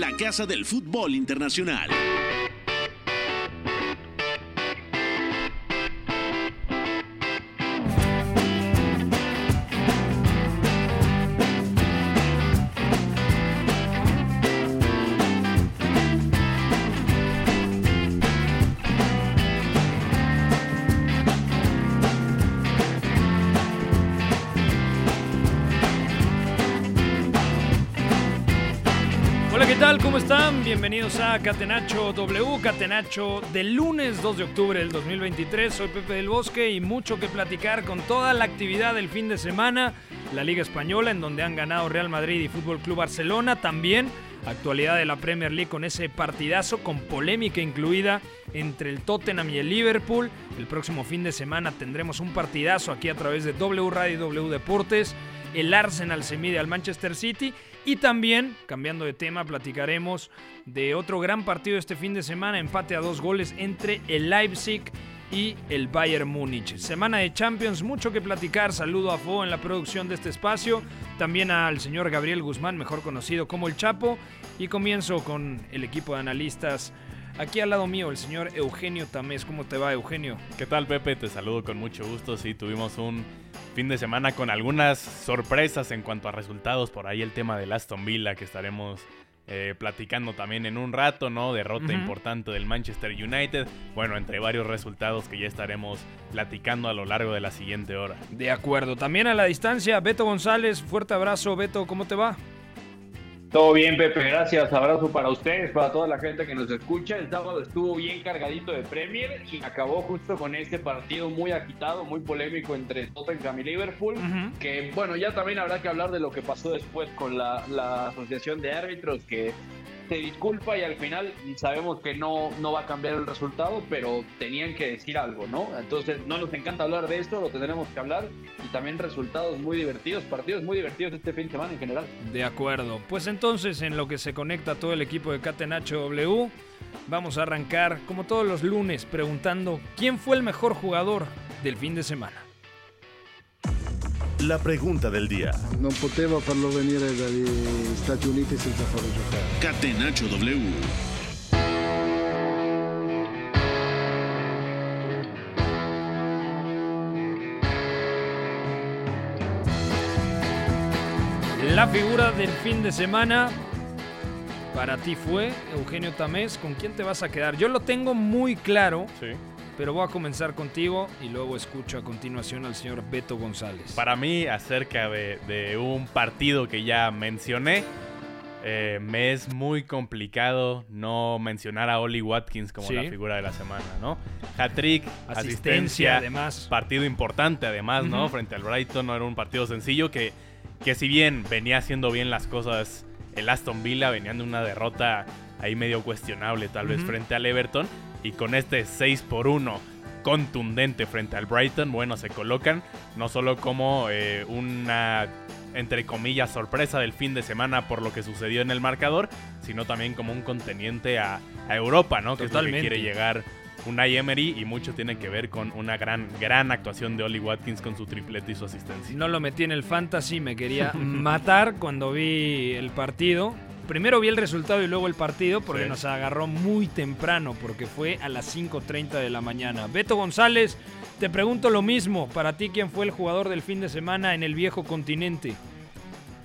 la casa del fútbol internacional. Bienvenidos a Catenacho W, Catenacho del lunes 2 de octubre del 2023. Soy Pepe del Bosque y mucho que platicar con toda la actividad del fin de semana. La Liga Española, en donde han ganado Real Madrid y Fútbol Club Barcelona. También actualidad de la Premier League con ese partidazo con polémica incluida entre el Tottenham y el Liverpool. El próximo fin de semana tendremos un partidazo aquí a través de W Radio y W Deportes. El Arsenal se mide al Manchester City y también, cambiando de tema, platicaremos de otro gran partido este fin de semana, empate a dos goles entre el Leipzig y el Bayern Múnich. Semana de Champions, mucho que platicar. Saludo a Fo en la producción de este espacio, también al señor Gabriel Guzmán, mejor conocido como el Chapo, y comienzo con el equipo de analistas. Aquí al lado mío, el señor Eugenio Tamés. ¿Cómo te va, Eugenio? ¿Qué tal, Pepe? Te saludo con mucho gusto. Sí, tuvimos un fin de semana con algunas sorpresas en cuanto a resultados. Por ahí el tema del Aston Villa que estaremos eh, platicando también en un rato, ¿no? Derrota importante del Manchester United. Bueno, entre varios resultados que ya estaremos platicando a lo largo de la siguiente hora. De acuerdo. También a la distancia, Beto González. Fuerte abrazo, Beto. ¿Cómo te va? Todo bien, Pepe, gracias. Abrazo para ustedes, para toda la gente que nos escucha. El sábado estuvo bien cargadito de Premier y acabó justo con este partido muy agitado, muy polémico entre Tottenham y Liverpool. Que bueno, ya también habrá que hablar de lo que pasó después con la, la asociación de árbitros que se disculpa y al final sabemos que no, no va a cambiar el resultado, pero tenían que decir algo, ¿no? Entonces no nos encanta hablar de esto, lo tendremos que hablar y también resultados muy divertidos, partidos muy divertidos este fin de semana en general. De acuerdo. Pues entonces, en lo que se conecta todo el equipo de Catenacho W, vamos a arrancar, como todos los lunes, preguntando quién fue el mejor jugador del fin de semana. La pregunta del día. Non poteva farlo venire dagli Stati Uniti senza farlo giocare. Catenacho W. La figura del fin de semana para ti fue Eugenio Tamés. ¿Con quién te vas a quedar? Yo lo tengo muy claro, Sí. Pero voy a comenzar contigo y luego escucho a continuación al señor Beto González. Para mí, acerca de, de un partido que ya mencioné, eh, me es muy complicado no mencionar a Oli Watkins como Sí. la figura de la semana, ¿no? Hat-trick, Asistencia, asistencia, además. partido importante además, ¿no? Frente al Brighton no era un partido sencillo que, que si bien venía haciendo bien las cosas el Aston Villa, venían de una derrota ahí medio cuestionable tal vez frente al Everton y con este 6 por 1 contundente frente al Brighton, bueno, se colocan no solo como eh, una entre comillas sorpresa del fin de semana por lo que sucedió en el marcador, sino también como un conteniente a, a Europa, ¿no? Que es lo que Totalmente. quiere llegar Unai Emery y mucho tiene que ver con una gran, gran actuación de Oli Watkins con su triplete y su asistencia. No lo metí en el fantasy, me quería matar cuando vi el partido. Primero vi el resultado y luego el partido porque Sí. nos agarró muy temprano, porque fue a las 5.30 de la mañana. Beto González, te pregunto lo mismo. Para ti, ¿quién fue el jugador del fin de semana en el viejo continente?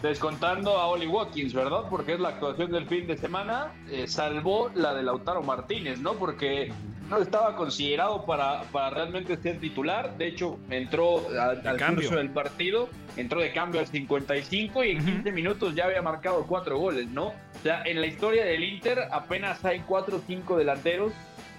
Descontando a Oli Watkins, ¿verdad? Porque es la actuación del fin de semana, eh, salvó la de Lautaro Martínez, ¿no? Porque no estaba considerado para, para realmente ser titular. De hecho, entró a- al cambio. curso del partido, entró de cambio al 55 y en Ujú. 15 minutos ya había marcado cuatro goles, ¿no? O sea, en la historia del Inter apenas hay cuatro o cinco delanteros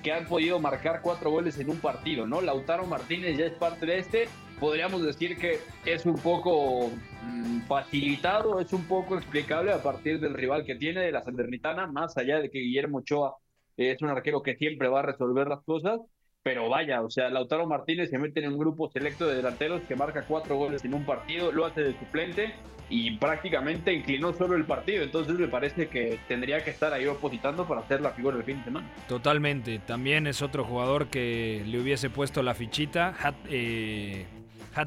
que han podido marcar cuatro goles en un partido, ¿no? Lautaro Martínez ya es parte de este podríamos decir que es un poco mm, facilitado, es un poco explicable a partir del rival que tiene de la Salernitana, más allá de que Guillermo Ochoa es un arquero que siempre va a resolver las cosas, pero vaya, o sea, Lautaro Martínez se mete en un grupo selecto de delanteros que marca cuatro goles en un partido, lo hace de suplente y prácticamente inclinó solo el partido. Entonces me parece que tendría que estar ahí opositando para hacer la figura del fin de semana. Totalmente. También es otro jugador que le hubiese puesto la fichita. Eh,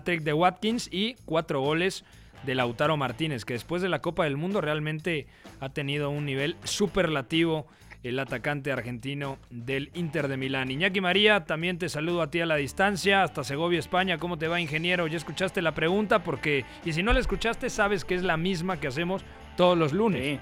trick de Watkins y cuatro goles de Lautaro Martínez, que después de la Copa del Mundo realmente ha tenido un nivel superlativo el atacante argentino del Inter de Milán. Iñaki María, también te saludo a ti a la distancia, hasta Segovia, España. ¿Cómo te va, ingeniero? Ya escuchaste la pregunta, porque, y si no la escuchaste, sabes que es la misma que hacemos todos los lunes. Sí.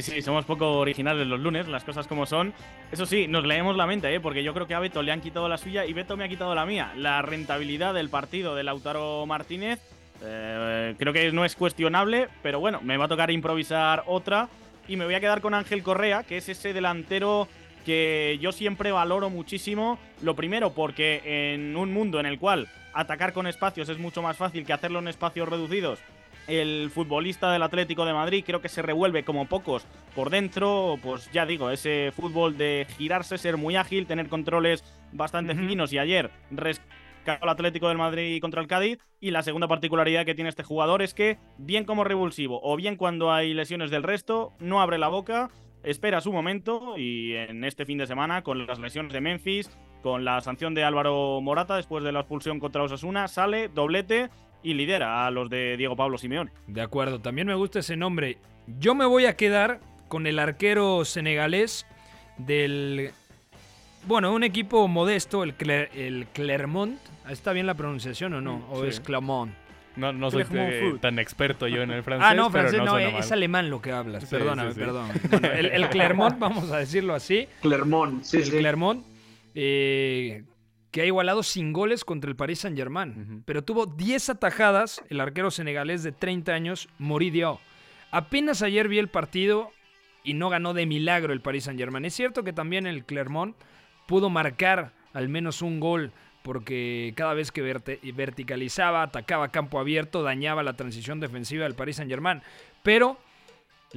Sí, somos poco originales los lunes, las cosas como son. Eso sí, nos leemos la mente, ¿eh? porque yo creo que a Beto le han quitado la suya y Beto me ha quitado la mía. La rentabilidad del partido de Lautaro Martínez eh, creo que no es cuestionable, pero bueno, me va a tocar improvisar otra y me voy a quedar con Ángel Correa, que es ese delantero que yo siempre valoro muchísimo. Lo primero, porque en un mundo en el cual atacar con espacios es mucho más fácil que hacerlo en espacios reducidos, el futbolista del Atlético de Madrid creo que se revuelve como pocos por dentro, pues ya digo, ese fútbol de girarse, ser muy ágil, tener controles bastante finos y ayer al Atlético del Madrid contra el Cádiz. Y la segunda particularidad que tiene este jugador es que, bien como revulsivo o bien cuando hay lesiones del resto, no abre la boca, espera su momento y en este fin de semana, con las lesiones de Memphis, con la sanción de Álvaro Morata después de la expulsión contra Osasuna, sale doblete y lidera a los de Diego Pablo Simeone. De acuerdo, también me gusta ese nombre. Yo me voy a quedar con el arquero senegalés del bueno, un equipo modesto, el, el Clermont. ¿Está bien la pronunciación o no? ¿O es Clermont? No, no soy tan experto yo en el francés. Ah, no, francés no, es alemán lo que hablas. Perdóname, perdón. el, Clermont, vamos a decirlo así. Clermont, sí, el Clermont, eh, que ha igualado sin goles contra el Paris Saint-Germain. Pero tuvo 10 atajadas el arquero senegalés de 30 años, Moridio. Apenas ayer vi el partido y no ganó de milagro el Paris Saint-Germain. Es cierto que también el Clermont pudo marcar al menos un gol porque cada vez que verticalizaba, atacaba campo abierto, dañaba la transición defensiva del Paris Saint-Germain. Pero,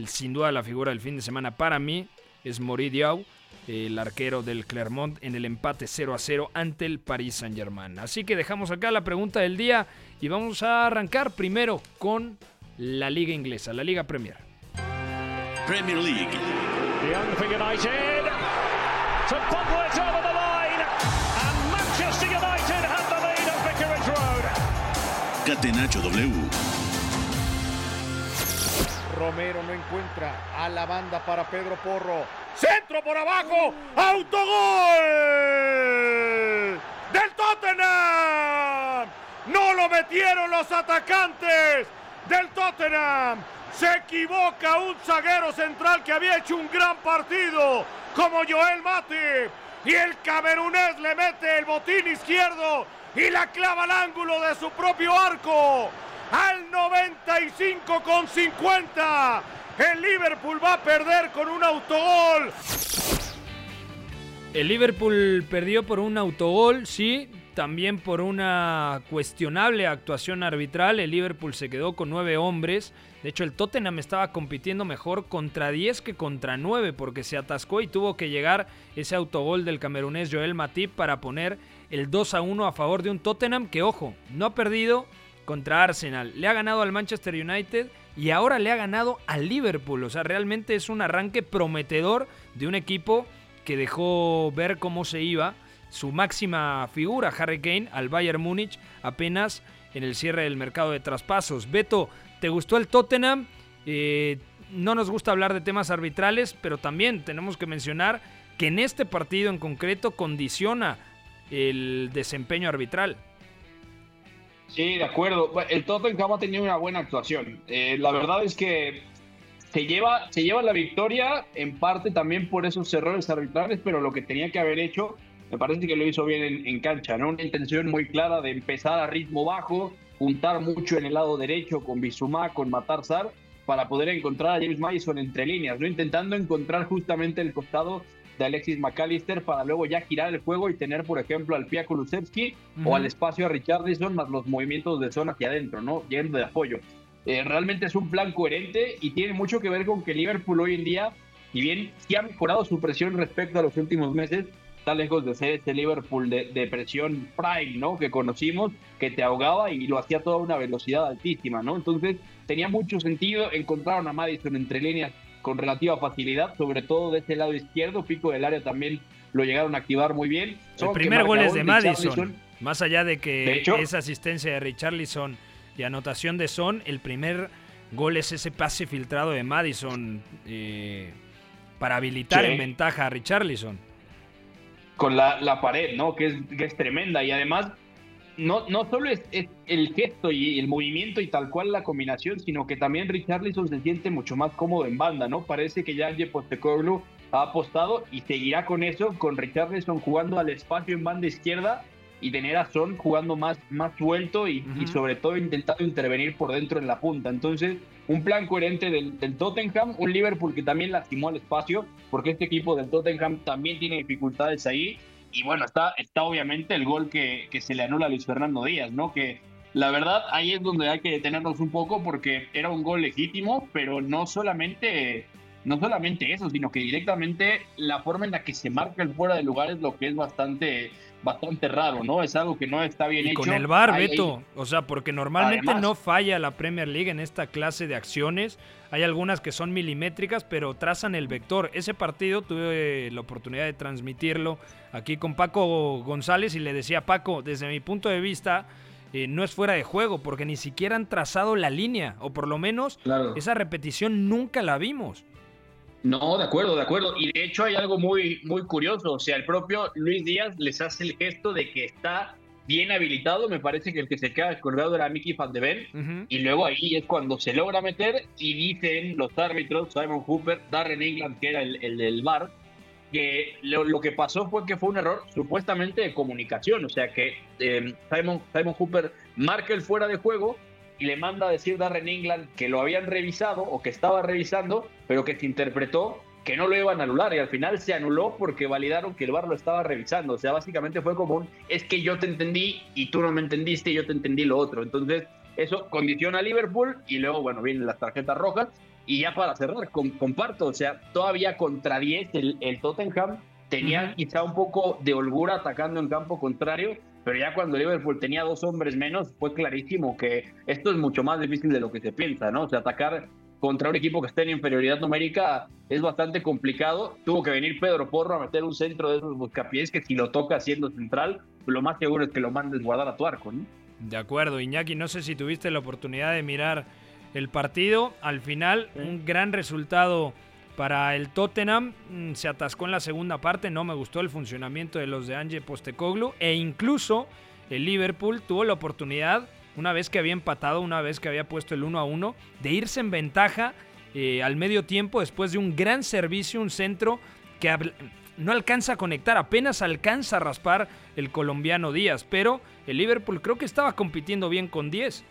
sin duda, la figura del fin de semana para mí es Moridiau, el arquero del Clermont, en el empate 0 a 0 ante el Paris Saint-Germain. Así que dejamos acá la pregunta del día y vamos a arrancar primero con la Liga Inglesa, la Liga Premier. Premier League. Catenacho W. Romero no encuentra a la banda para Pedro Porro. Centro por abajo. Autogol del Tottenham. No lo metieron los atacantes del Tottenham. Se equivoca un zaguero central que había hecho un gran partido como Joel Mate. Y el camerunés le mete el botín izquierdo y la clava al ángulo de su propio arco. Al 95 con 50. El Liverpool va a perder con un autogol. El Liverpool perdió por un autogol, sí, también por una cuestionable actuación arbitral. El Liverpool se quedó con nueve hombres. De hecho, el Tottenham estaba compitiendo mejor contra 10 que contra 9 porque se atascó y tuvo que llegar ese autogol del camerunés Joel Matip para poner el 2 a 1 a favor de un Tottenham que, ojo, no ha perdido contra Arsenal. Le ha ganado al Manchester United y ahora le ha ganado al Liverpool. O sea, realmente es un arranque prometedor de un equipo que dejó ver cómo se iba su máxima figura, Harry Kane, al Bayern Múnich apenas en el cierre del mercado de traspasos. Beto, ¿te gustó el Tottenham? Eh, no nos gusta hablar de temas arbitrales, pero también tenemos que mencionar que en este partido en concreto condiciona el desempeño arbitral. Sí, de acuerdo. El Tottenham ha tenido una buena actuación. Eh, la verdad es que se lleva, se lleva la victoria en parte también por esos errores arbitrales, pero lo que tenía que haber hecho, me parece que lo hizo bien en, cancha, ¿no? Una intención muy clara de empezar a ritmo bajo, juntar mucho en el lado derecho con Bisumá, con Matarzar, para poder encontrar a James Madison entre líneas, ¿no? Intentando encontrar justamente el costado de Alexis McAllister para luego ya girar el juego y tener, por ejemplo, al Pia Kulusevski o al espacio a Richardson más los movimientos de zona hacia adentro, ¿no? Yendo de apoyo. Eh, realmente es un plan coherente y tiene mucho que ver con que Liverpool hoy en día, si bien sí ha mejorado su presión respecto a los últimos meses, está lejos de ser este Liverpool de, presión prime, ¿no? Que conocimos, que te ahogaba y lo hacía a toda una velocidad altísima, ¿no? Entonces tenía mucho sentido, encontraron a Madison entre líneas con relativa facilidad, sobre todo de ese lado izquierdo, pico del área también lo llegaron a activar muy bien. El primer gol es de Madison, más allá de que esa asistencia de Richarlison y anotación de Son, el primer gol es ese pase filtrado de Madison eh, para habilitar en ventaja a Richarlison con la, la pared, ¿no? Que es, que es tremenda y además no, no solo es, el gesto y el movimiento y tal cual la combinación, sino que también Richarlison se siente mucho más cómodo en banda, ¿no? Parece que ya Postecoglou ha apostado y seguirá con eso, con Richarlison jugando al espacio en banda izquierda y tener a Son jugando más, más suelto y, sobre todo intentando intervenir por dentro en la punta. Entonces, un plan coherente del, del, Tottenham, un Liverpool que también lastimó el espacio, porque este equipo del Tottenham también tiene dificultades ahí. Y bueno, está, está obviamente el gol que, se le anula a Luis Fernando Díaz, ¿no? Que la verdad ahí es donde hay que detenernos un poco porque era un gol legítimo, pero no solamente no solamente eso, sino que directamente la forma en la que se marca el fuera de lugar es lo que es bastante bastante raro, ¿no? Es algo que no está bien y hecho. Con el VAR, Beto, o sea, porque normalmente no falla la Premier League en esta clase de acciones. Hay algunas que son milimétricas, pero trazan el vector. Ese partido tuve la oportunidad de transmitirlo aquí con Paco González y le decía, Paco, desde mi punto de vista, eh, no es fuera de juego, porque ni siquiera han trazado la línea, o por lo menos esa repetición nunca la vimos. No, de acuerdo, de acuerdo. Y de hecho hay algo muy, muy curioso. O sea, el propio Luis Díaz les hace el gesto de que está bien habilitado. Me parece que el que se queda descolgado era Mickey Van de Ven. Y luego ahí es cuando se logra meter y dicen los árbitros, Simon Hooper, Darren England, que era el, el del bar, que lo, que pasó fue que fue un error supuestamente de comunicación. O sea, que eh, Simon, Simon Hooper marca el fuera de juego y le manda a decir Darren England que lo habían revisado o que estaba revisando, pero que se interpretó que no lo iban a anular y al final se anuló porque validaron que el VAR lo estaba revisando. O sea, básicamente fue como un, es que yo te entendí y tú no me entendiste y yo te entendí lo otro. Entonces, eso condiciona a Liverpool y luego, bueno, vienen las tarjetas rojas. Y ya para cerrar, comparto, o sea, todavía contra 10 el, el Tottenham tenía quizá un poco de holgura atacando en campo contrario pero ya cuando Liverpool tenía dos hombres menos, fue clarísimo que esto es mucho más difícil de lo que se piensa, ¿no? O sea, atacar contra un equipo que está en inferioridad numérica es bastante complicado. Tuvo que venir Pedro Porro a meter un centro de esos buscapiés que si lo toca siendo central, lo más seguro es que lo mandes guardar a tu arco, ¿no? De acuerdo, Iñaki, no sé si tuviste la oportunidad de mirar el partido. Al final, un gran resultado para el Tottenham mm, se atascó en la segunda parte, no me gustó el funcionamiento de los de Ange Postecoglou e incluso el Liverpool tuvo la oportunidad, una vez que había empatado, una vez que había puesto el 1 a 1, de irse en ventaja eh, al medio tiempo después de un gran servicio, un centro que no alcanza a conectar, apenas alcanza a raspar el colombiano Díaz, pero el Liverpool creo que estaba compitiendo bien con 10.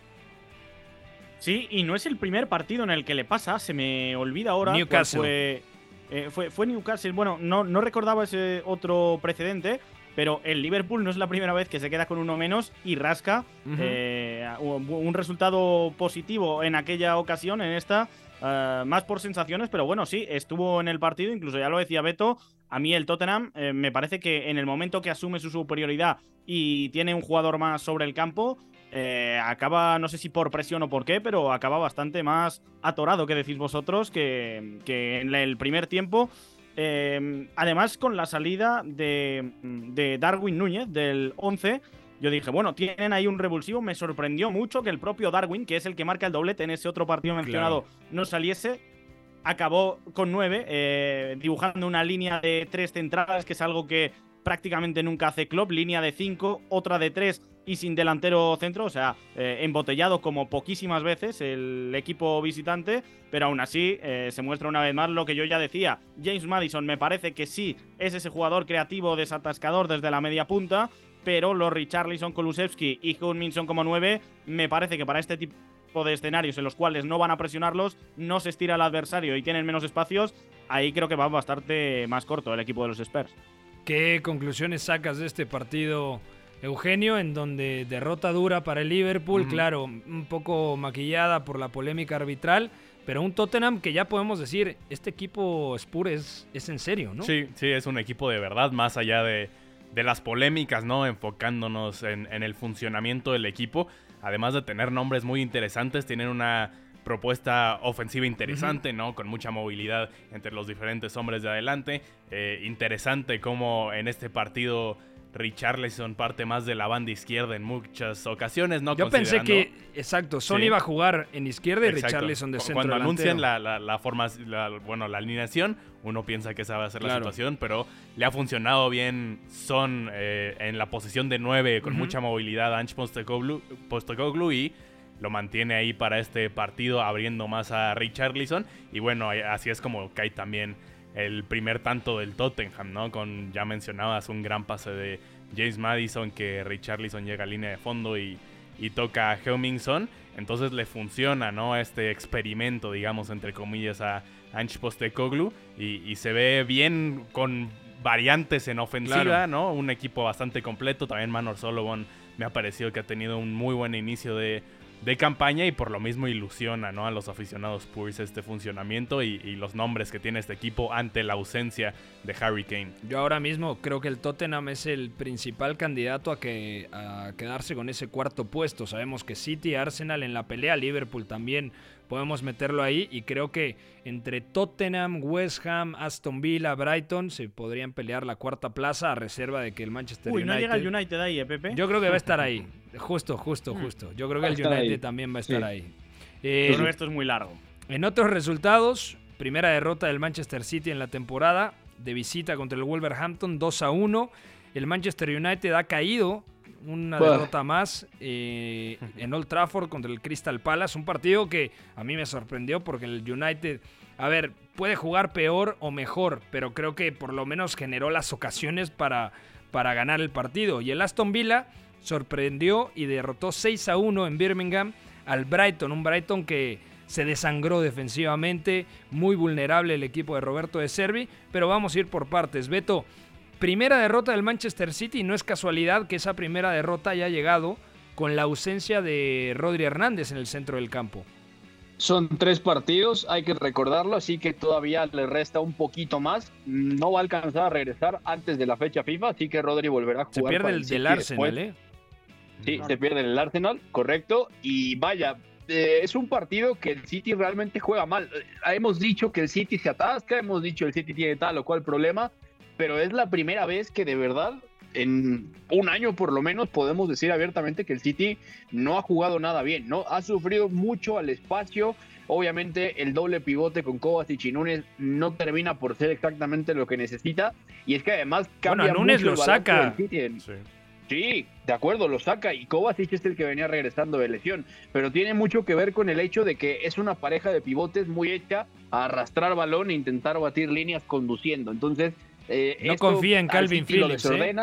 Sí, y no es el primer partido en el que le pasa, se me olvida ahora. Newcastle. Eh, fue, fue, Newcastle. Bueno, no, no recordaba ese otro precedente, pero el Liverpool no es la primera vez que se queda con uno menos y rasca eh, un resultado positivo en aquella ocasión, en esta, eh, más por sensaciones, pero bueno, sí, estuvo en el partido, incluso ya lo decía Beto. A mí el Tottenham me parece que en el momento que asume su superioridad y tiene un jugador más sobre el campo, eh, acaba, no sé si por presión o por qué, pero acaba bastante más atorado que decís vosotros que, en el primer tiempo. Eh, además, con la salida de, Darwin Núñez del 11, yo dije, bueno, tienen ahí un revulsivo. Me sorprendió mucho que el propio Darwin, que es el que marca el doblete en ese otro partido mencionado, no saliese. Acabó con 9, eh, dibujando una línea de tres centrales, que es algo que prácticamente nunca hace Klopp. Línea de 5, otra de 3 y sin delantero centro, o sea, eh, embotellado como poquísimas veces el equipo visitante, pero aún así eh, se muestra una vez más lo que yo ya decía. James Madison me parece que sí es ese jugador creativo desatascador desde la media punta, pero los Richarlison, Kulusevski y Minson como nueve, me parece que para este tipo de escenarios en los cuales no van a presionarlos, no se estira el adversario y tienen menos espacios, ahí creo que va bastante más corto el equipo de los Spurs. ¿Qué conclusiones sacas de este partido, Eugenio, en donde derrota dura para el Liverpool, claro, un poco maquillada por la polémica arbitral, pero un Tottenham que ya podemos decir, este equipo Spurs es, en serio, ¿no? Sí, sí, es un equipo de verdad, más allá de, de las polémicas, ¿no? Enfocándonos en, en el funcionamiento del equipo, además de tener nombres muy interesantes, tienen una propuesta ofensiva interesante, ¿no? Con mucha movilidad entre los diferentes hombres de adelante. Eh, interesante como en este partido Richarlison parte más de la banda izquierda en muchas ocasiones, ¿no? Yo pensé que, exacto, Son iba a jugar en izquierda y Richarlison de centro Cuando anuncian la, la, forma, bueno, la alineación, uno piensa que esa va a ser la situación, pero le ha funcionado bien Son eh, en la posición de 9 con mucha movilidad a Ange Postecoglou y lo mantiene ahí para este partido, abriendo más a Richarlison. Y bueno, así es como cae también el primer tanto del Tottenham, ¿no? Con, ya mencionabas, un gran pase de James Madison que Richarlison llega a línea de fondo y, toca a Helmingson. Entonces le funciona, ¿no? Este experimento, digamos, entre comillas, a Ange Postecoglou. Y, y se ve bien con variantes en ofensiva, ¿no? Un equipo bastante completo. También Manor Solomon me ha parecido que ha tenido un muy buen inicio de, de campaña y por lo mismo ilusiona ¿no? a los aficionados Spurs este funcionamiento y, los nombres que tiene este equipo ante la ausencia de Harry Kane. Yo ahora mismo creo que el Tottenham es el principal candidato a, que, a quedarse con ese cuarto puesto. Sabemos que City, Arsenal en la pelea, Liverpool también podemos meterlo ahí y creo que entre Tottenham, West Ham, Aston Villa, Brighton se podrían pelear la cuarta plaza a reserva de que el Manchester Uy, United... no llega el United ahí, ¿eh, Pepe? Yo creo que va a estar ahí. Justo, justo, mm. justo. Yo creo que el United también va a estar ahí. Eh, creo que esto es muy largo. En otros resultados, primera derrota del Manchester City en la temporada, de visita contra el Wolverhampton, 2 a 1. El Manchester United ha caído una derrota más eh, en Old Trafford contra el Crystal Palace. Un partido que a mí me sorprendió porque el United, a ver, puede jugar peor o mejor, pero creo que por lo menos generó las ocasiones para, para ganar el partido. Y el Aston Villa sorprendió y derrotó 6 a 1 en Birmingham al Brighton, un Brighton que se desangró defensivamente, muy vulnerable el equipo de Roberto de Servi, pero vamos a ir por partes. Beto, Primera derrota del Manchester City, no es casualidad que esa primera derrota haya llegado con la ausencia de Rodri Hernández en el centro del campo. Son tres partidos, hay que recordarlo, así que todavía le resta un poquito más. No va a alcanzar a regresar antes de la fecha FIFA, así que Rodri volverá a jugar. Se pierde el, del Arsenal, ¿eh? Sí, se pierde el Arsenal, correcto. Y vaya, eh, es un partido que el City realmente juega mal. Eh, hemos dicho que el City se atasca, hemos dicho que el City tiene tal o cual problema pero es la primera vez que de verdad en un año por lo menos podemos decir abiertamente que el City no ha jugado nada bien, ¿no? Ha sufrido mucho al espacio. Obviamente el doble pivote con Kovacic y Núñez no termina por ser exactamente lo que necesita. Y es que además cambia bueno, Núñez lo saca. Sí. de acuerdo, lo saca y Kovacic es el que venía regresando de lesión. Pero tiene mucho que ver con el hecho de que es una pareja de pivotes muy hecha a arrastrar balón e intentar batir líneas conduciendo. Entonces eh, no confía en Calvin Phillips. ¿eh?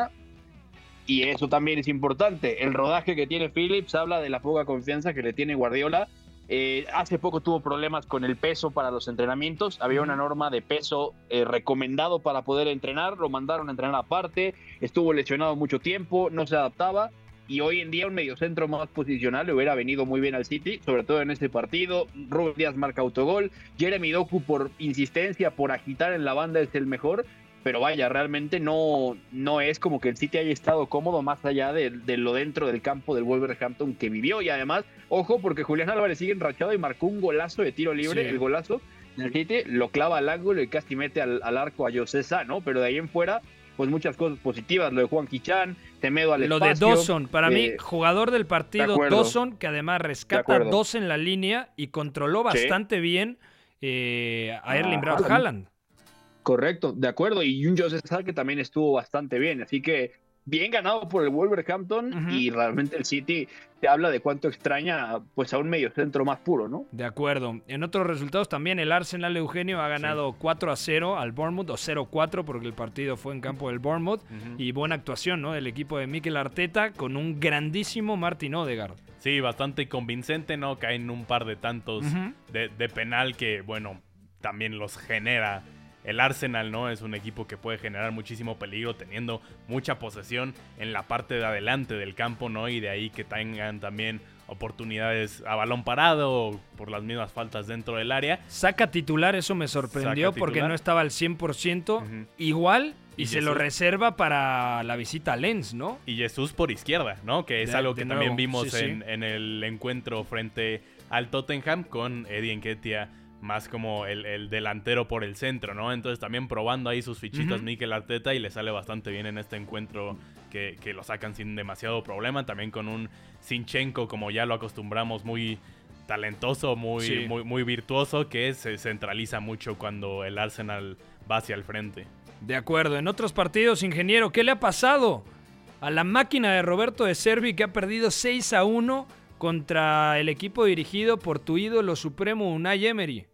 Y eso también es importante. El rodaje que tiene Phillips habla de la poca confianza que le tiene Guardiola. Eh, hace poco tuvo problemas con el peso para los entrenamientos. Había una norma de peso recomendado para poder entrenar. Lo mandaron a entrenar aparte. Estuvo lesionado mucho tiempo. No se adaptaba. Y hoy en día un mediocentro más posicional le hubiera venido muy bien al City, sobre todo en este partido. Rubén Díaz marca autogol. Jeremy Doku por insistencia, por agitar en la banda es el mejor pero vaya, realmente no, no es como que el City haya estado cómodo más allá de, lo dentro del campo del Wolverhampton que vivió. Y además, ojo, porque Julián Álvarez sigue enrachado y marcó un golazo de tiro libre, el golazo del City, lo clava al ángulo y casi mete al, arco a José ¿no? Pero de ahí en fuera, pues muchas cosas positivas, lo de Juan Quichán, Temedo al Lo de Dawson, para mí, eh, jugador del partido, Dawson, que además rescata dos en la línea y controló bastante bien eh, a Erling ah, Braut Haaland. Correcto, de acuerdo. Y un Joseph que también estuvo bastante bien. Así que bien ganado por el Wolverhampton y realmente el City te habla de cuánto extraña pues a un mediocentro más puro, ¿no? De acuerdo. En otros resultados también el Arsenal Eugenio ha ganado 4 a 0 al Bournemouth o 0-4 porque el partido fue en campo del Bournemouth y buena actuación, ¿no? Del equipo de Mikel Arteta con un grandísimo Martin Odegaard. Sí, bastante convincente, ¿no? Caen un par de tantos de, de penal que, bueno, también los genera el Arsenal, ¿no? Es un equipo que puede generar muchísimo peligro teniendo mucha posesión en la parte de adelante del campo, ¿no? Y de ahí que tengan también oportunidades a balón parado por las mismas faltas dentro del área. Saca titular, eso me sorprendió porque no estaba al 100% igual y, se lo reserva para la visita a Lens, ¿no? Y Jesús por izquierda, ¿no? Que es algo que también vimos en, en, el encuentro frente al Tottenham con Eddie Nketiah más como el, delantero por el centro, ¿no? Entonces también probando ahí sus fichitas Mikel Arteta y le sale bastante bien en este encuentro que, lo sacan sin demasiado problema. También con un Sinchenko, como ya lo acostumbramos, muy talentoso, muy, muy, muy virtuoso, que se centraliza mucho cuando el Arsenal va hacia el frente. De acuerdo, en otros partidos, ingeniero, ¿qué le ha pasado a la máquina de Roberto de Servi que ha perdido 6 a 1 contra el equipo dirigido por tu ídolo supremo Unai Emery?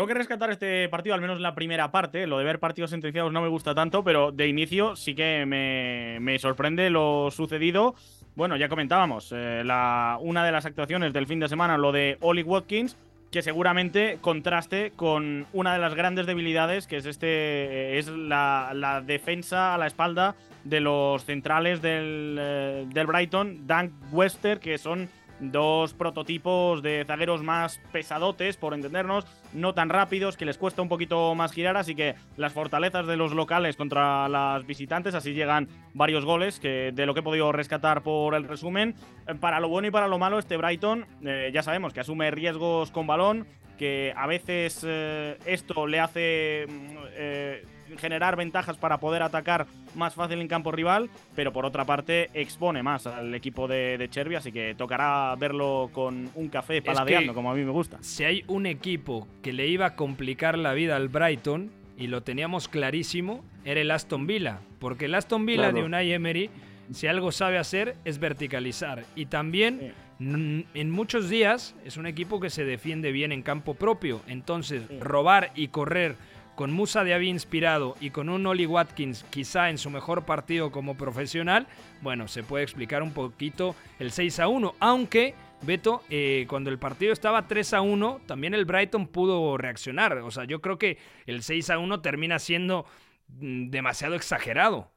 Tengo que rescatar este partido, al menos la primera parte. Lo de ver partidos sentenciados no me gusta tanto, pero de inicio sí que me, sorprende lo sucedido. Bueno, ya comentábamos, eh, la, una de las actuaciones del fin de semana, lo de Oli Watkins, que seguramente contraste con una de las grandes debilidades, que es este eh, es la, defensa a la espalda de los centrales del, eh, del Brighton, Dan Wester, que son dos prototipos de zagueros más pesadotes, por entendernos, no tan rápidos, que les cuesta un poquito más girar, así que las fortalezas de los locales contra las visitantes, así llegan varios goles, que de lo que he podido rescatar por el resumen. Eh, para lo bueno y para lo malo, este Brighton, eh, ya sabemos que asume riesgos con balón, que a veces eh, esto le hace mm, generar ventajas para poder atacar más fácil en campo rival, pero por otra parte expone más al equipo de, de Cherby, así que tocará verlo con un café paladeando, como a mí me gusta. Si hay un equipo que le iba a complicar la vida al Brighton, y lo teníamos clarísimo, era el Aston Villa, porque el Aston Villa de Unai Emery, si algo sabe hacer, es verticalizar. Y también en muchos días es un equipo que se defiende bien en campo propio, entonces robar y correr con Musa de Avi inspirado y con un Oli Watkins quizá en su mejor partido como profesional, bueno, se puede explicar un poquito el 6 a 1, aunque Beto, eh, cuando el partido estaba 3 a 1, también el Brighton pudo reaccionar. O sea, yo creo que el 6 a 1 termina siendo mm, demasiado exagerado.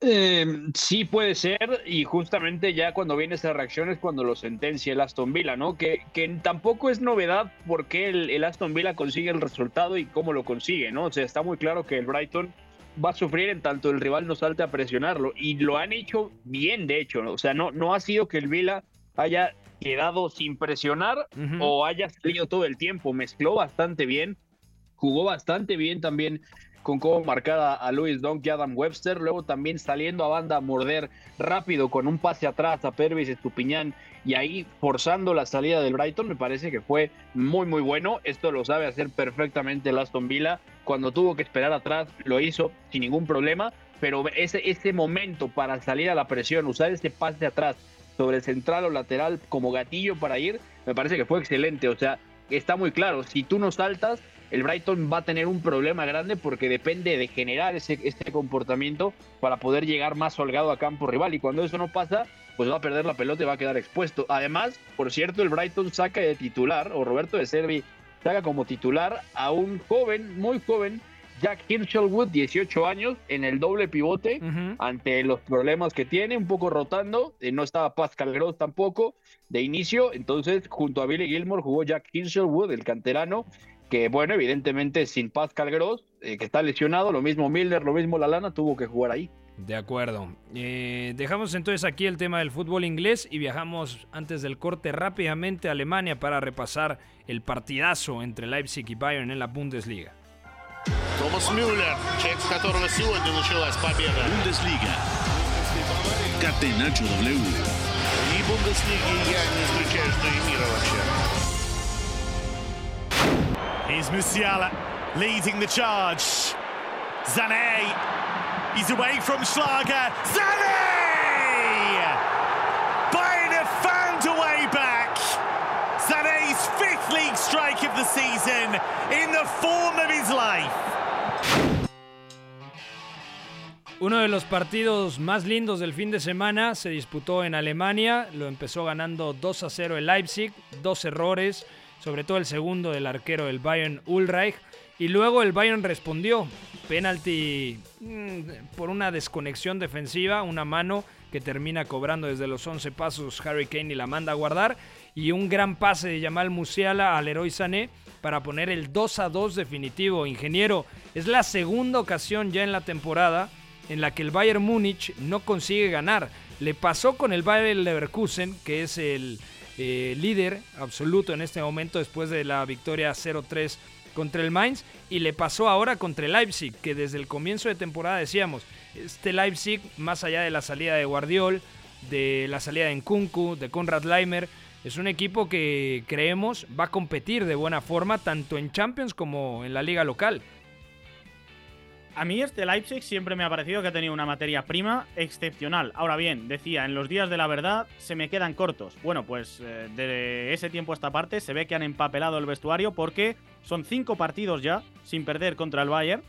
Eh, sí puede ser, y justamente ya cuando viene esa reacción es cuando lo sentencia el Aston Villa, ¿no? Que, que tampoco es novedad porque el, el, Aston Villa consigue el resultado y cómo lo consigue, ¿no? O sea, está muy claro que el Brighton va a sufrir en tanto el rival no salte a presionarlo, y lo han hecho bien, de hecho, ¿no? O sea, no, no ha sido que el Villa haya quedado sin presionar o haya salido todo el tiempo, mezcló bastante bien, jugó bastante bien también con cómo marcada a Louis Dunk y Adam Webster, luego también saliendo a banda a morder rápido con un pase atrás a Pervis Estupiñán y ahí forzando la salida del Brighton, me parece que fue muy muy bueno, esto lo sabe hacer perfectamente el Aston Villa, cuando tuvo que esperar atrás lo hizo sin ningún problema, pero ese, ese momento para salir a la presión, usar ese pase atrás sobre central o lateral como gatillo para ir, me parece que fue excelente, o sea, está muy claro, si tú no saltas, el Brighton va a tener un problema grande porque depende de generar ese, este comportamiento para poder llegar más holgado a campo rival. Y cuando eso no pasa, pues va a perder la pelota y va a quedar expuesto. Además, por cierto, el Brighton saca de titular, o Roberto de Servi saca como titular a un joven, muy joven, Jack Hinchelwood, 18 años, en el doble pivote, ante los problemas que tiene, un poco rotando, eh, no estaba Pascal Gross tampoco de inicio, entonces junto a Billy Gilmore jugó Jack Hinchelwood, el canterano, que bueno, evidentemente sin Pascal Gross, eh, que está lesionado, lo mismo Miller, lo mismo Lalana, tuvo que jugar ahí. De acuerdo. Eh, dejamos entonces aquí el tema del fútbol inglés y viajamos antes del corte rápidamente a Alemania para repasar el partidazo entre Leipzig y Bayern en la Bundesliga. Thomas Müller, check которого сегодня началась победа. Bundesliga. Catenacho W. И Бундеслиги я не исключаю, что и мира вообще. Here's Musiala leading the charge. Zane. He's away from Schlager. Sané! Bayern have found a way back. Sané's fifth league strike of the season in the form of his life. Uno de los partidos más lindos del fin de semana se disputó en Alemania, lo empezó ganando 2 a 0 el Leipzig, dos errores, sobre todo el segundo del arquero del Bayern Ulreich, y luego el Bayern respondió, penalti mm, por una desconexión defensiva, una mano que termina cobrando desde los 11 pasos Harry Kane y la manda a guardar, y un gran pase de Jamal Musiala al Leroy Sané para poner el 2 a 2 definitivo. Ingeniero, es la segunda ocasión ya en la temporada en la que el Bayern Múnich no consigue ganar. Le pasó con el Bayern Leverkusen, que es el eh, líder absoluto en este momento después de la victoria 0-3 contra el Mainz, y le pasó ahora contra el Leipzig, que desde el comienzo de temporada decíamos, este Leipzig, más allá de la salida de Guardiol, de la salida de Nkunku, de Konrad Leimer, es un equipo que creemos va a competir de buena forma tanto en Champions como en la liga local. A mí este Leipzig siempre me ha parecido que ha tenido una materia prima excepcional. Ahora bien, decía, en los días de la verdad se me quedan cortos. Bueno, pues eh, de ese tiempo a esta parte se ve que han empapelado el vestuario porque son cinco partidos ya sin perder contra el Bayern.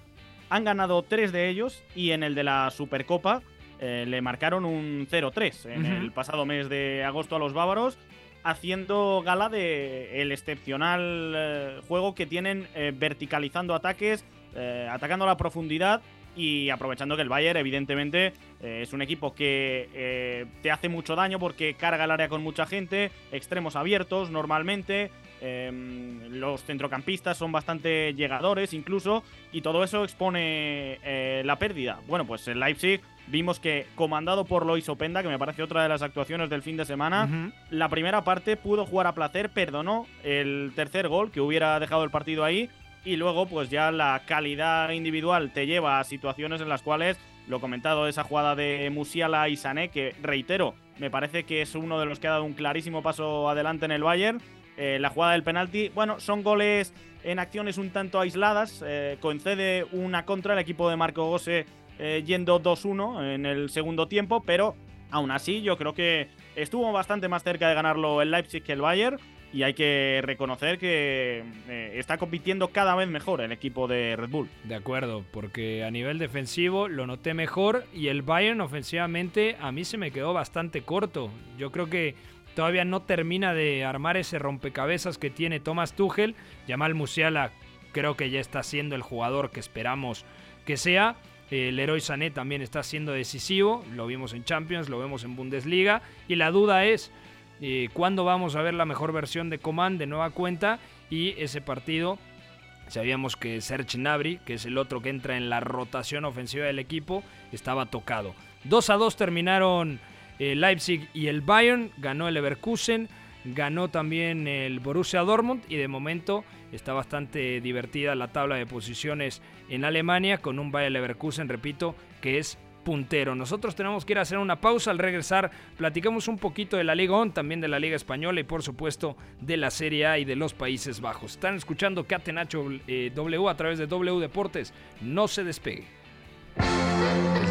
Han ganado tres de ellos y en el de la Supercopa eh, le marcaron un 0-3 en el pasado mes de agosto a los bávaros haciendo gala de el excepcional eh, juego que tienen verticalizando ataques eh, atacando a la profundidad y aprovechando que el Bayern, evidentemente, eh, es un equipo que eh, te hace mucho daño porque carga el área con mucha gente, extremos abiertos normalmente, em, los centrocampistas son bastante llegadores incluso, y todo eso expone la pérdida. Bueno, pues el Leipzig vimos que, comandado por Lois Openda, que me parece otra de las actuaciones del fin de semana, la primera parte pudo jugar a placer, perdonó el tercer gol que hubiera dejado el partido ahí y luego pues ya la calidad individual te lleva a situaciones en las cuales, lo comentado, esa jugada de Musiala y Sané, que reitero, me parece que es uno de los que ha dado un clarísimo paso adelante en el Bayern. Eh, la jugada del penalti, bueno, son goles en acciones un tanto aisladas, eh, concede una contra el equipo de Marco Gose eh, yendo 2-1 en el segundo tiempo, pero aún así yo creo que estuvo bastante más cerca de ganarlo el Leipzig que el Bayern y hay que reconocer que eh, está compitiendo cada vez mejor el equipo de Red Bull. De acuerdo, porque a nivel defensivo lo noté mejor y el Bayern ofensivamente a mí se me quedó bastante corto. Yo creo que todavía no termina de armar ese rompecabezas que tiene Thomas Tuchel. Jamal Musiala creo que ya está siendo el jugador que esperamos que sea. El héroe Sané también está siendo decisivo, lo vimos en Champions, lo vemos en Bundesliga y la duda es eh, cuándo vamos a ver la mejor versión de Coman de nueva cuenta y ese partido sabíamos que Serge Gnabry, que es el otro que entra en la rotación ofensiva del equipo, estaba tocado. 2 a 2 terminaron eh, Leipzig y el Bayern, ganó el Leverkusen, ganó también el Borussia Dortmund y de momento está bastante divertida la tabla de posiciones en Alemania con un Bayern Leverkusen, repito, que es puntero. Nosotros tenemos que ir a hacer una pausa. Al regresar, platicamos un poquito de la Liga ON, también de la Liga Española y, por supuesto, de la Serie A y de los Países Bajos. Están escuchando Catenacho eh, W a través de W Deportes. No se despegue.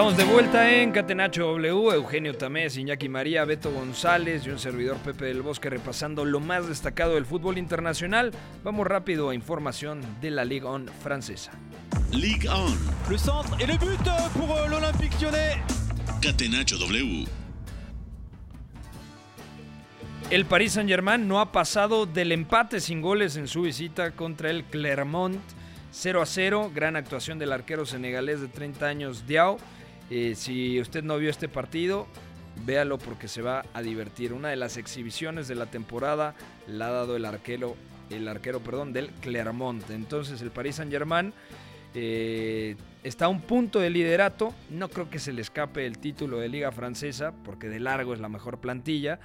Estamos de vuelta en Catenacho W, Eugenio Tamés, Iñaki María, Beto González y un servidor Pepe del Bosque repasando lo más destacado del fútbol internacional. Vamos rápido a información de la Ligue 1 francesa. Ligue 1. Le centre et le but pour euh, l'Olympique lyonnais. Catenacho W. El Paris Saint-Germain no ha pasado del empate sin goles en su visita contra el Clermont 0 a 0. Gran actuación del arquero senegalés de 30 años, Diao. Eh, si usted no vio este partido, véalo porque se va a divertir. Una de las exhibiciones de la temporada la ha dado el arquero, el arquero perdón, del Clermont. Entonces el Paris Saint Germain eh, está a un punto de liderato. No creo que se le escape el título de Liga Francesa porque de largo es la mejor plantilla.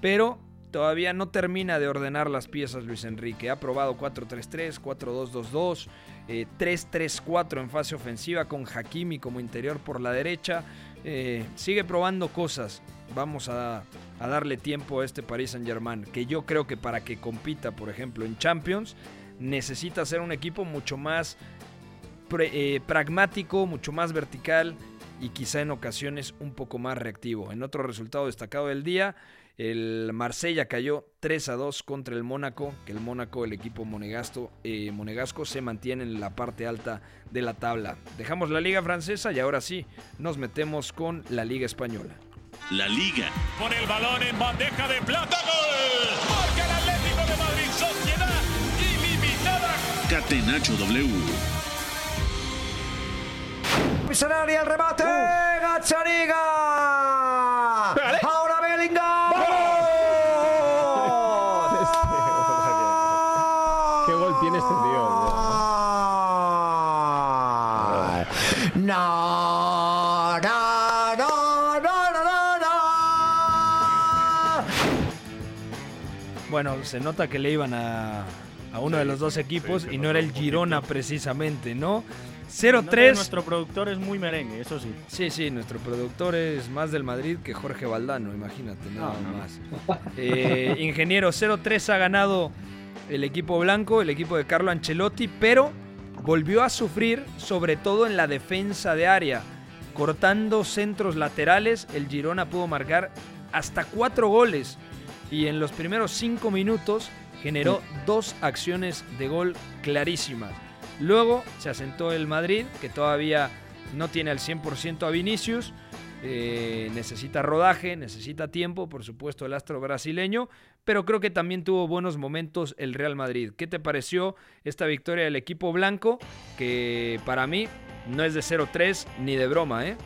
Pero todavía no termina de ordenar las piezas Luis Enrique. Ha probado 4-3-3, 4-2-2-2, 3-3-4 en fase ofensiva con Hakimi como interior por la derecha. Eh, sigue probando cosas. Vamos a, darle tiempo a este Paris Saint Germain, que yo creo que para que compita, por ejemplo, en Champions, necesita ser un equipo mucho más eh, pragmático, mucho más vertical y quizá en ocasiones un poco más reactivo. En otro resultado destacado del día, el Marsella cayó 3 a 2 contra el Mónaco, que el Mónaco, el equipo monegasco, eh, monegasco, se mantiene en la parte alta de la tabla. Dejamos la Liga Francesa y ahora sí, nos metemos con la Liga Española. La Liga. Con el balón en bandeja de plata, gol. Marca el Atlético de Madrid, sociedad ilimitada. Catenacho W. Misenaria el remate, uh. Gazzaniga. Ahora Bellingham. ¿Qué gol tiene este tío? No, no, no, no, no, no. Bueno, se nota que le iban a, a uno de los dos equipos y no era el Girona precisamente, ¿no? 0-3. Nuestro productor es muy merengue, eso sí. Sí, sí, nuestro productor es más del Madrid que Jorge Valdano, imagínate, nada más. Eh, ingeniero, 0-3 ha ganado el equipo blanco, el equipo de Carlo Ancelotti, pero volvió a sufrir, sobre todo en la defensa de área. Cortando centros laterales, el Girona pudo marcar hasta cuatro goles y en los primeros cinco minutos generó dos acciones de gol clarísimas. Luego se asentó el Madrid, que todavía no tiene al 100% a Vinicius. Eh, necesita rodaje, necesita tiempo, por supuesto, el astro brasileño, pero creo que también tuvo buenos momentos el Real Madrid. ¿Qué te pareció esta victoria del equipo blanco? Que para mí no es de 0-3 ni de broma, ¿eh?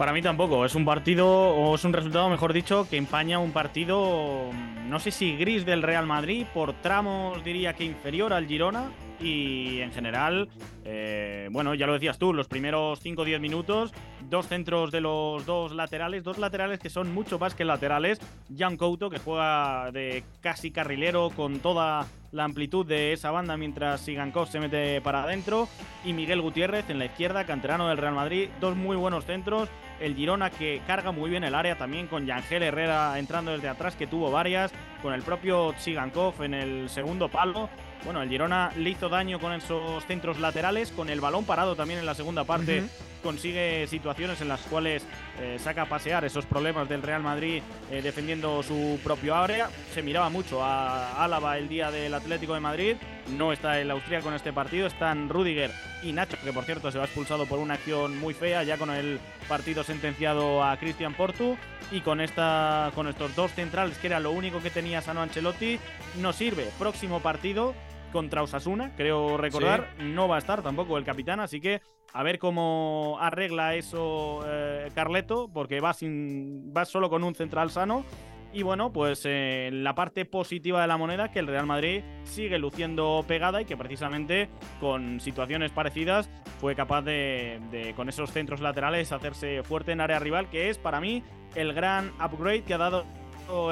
Para mí tampoco. Es un partido, o es un resultado, mejor dicho, que empaña un partido, no sé si gris del Real Madrid, por tramos diría que inferior al Girona, y en general, eh, bueno, ya lo decías tú, los primeros 5 o 10 minutos, dos centros de los dos laterales, dos laterales que son mucho más que laterales. Jan Couto, que juega de casi carrilero con toda la amplitud de esa banda mientras Sigankov se mete para adentro. Y Miguel Gutiérrez en la izquierda, canterano del Real Madrid. Dos muy buenos centros. El Girona que carga muy bien el área también con Yangel Herrera entrando desde atrás que tuvo varias. Con el propio Tsigankov en el segundo palo. Bueno, el Girona le hizo daño con esos centros laterales, con el balón parado también en la segunda parte. Consigue situaciones en las cuales eh, saca a pasear esos problemas del Real Madrid eh, defendiendo su propio área. Se miraba mucho a Álava el día del Atlético de Madrid. No está el austríaco en este partido, están Rudiger y Nacho, que por cierto se va expulsado por una acción muy fea, ya con el partido sentenciado a Cristian Portu. Y con, esta, con estos dos centrales, que era lo único que tenía Sano Ancelotti, no sirve. Próximo partido, contra Osasuna, creo recordar. No va a estar tampoco el capitán, así que a ver cómo arregla eso eh, Carleto, porque va, sin, va solo con un central sano. Y bueno, pues eh, la parte positiva de la moneda que el Real Madrid sigue luciendo pegada y que precisamente con situaciones parecidas fue capaz de, de, con esos centros laterales hacerse fuerte en área rival, que es para mí el gran upgrade que ha dado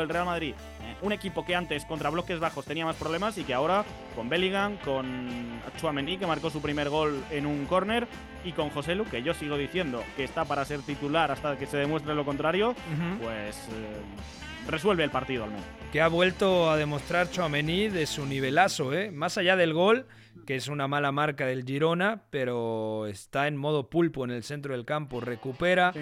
el Real Madrid un equipo que antes contra bloques bajos tenía más problemas y que ahora con Bellingham, con Chouameni que marcó su primer gol en un córner y con José Lu, que yo sigo diciendo que está para ser titular hasta que se demuestre lo contrario, pues eh, resuelve el partido al menos. Que ha vuelto a demostrar Chouameni de su nivelazo, ¿eh? más allá del gol que es una mala marca del Girona, pero está en modo pulpo en el centro del campo, recupera,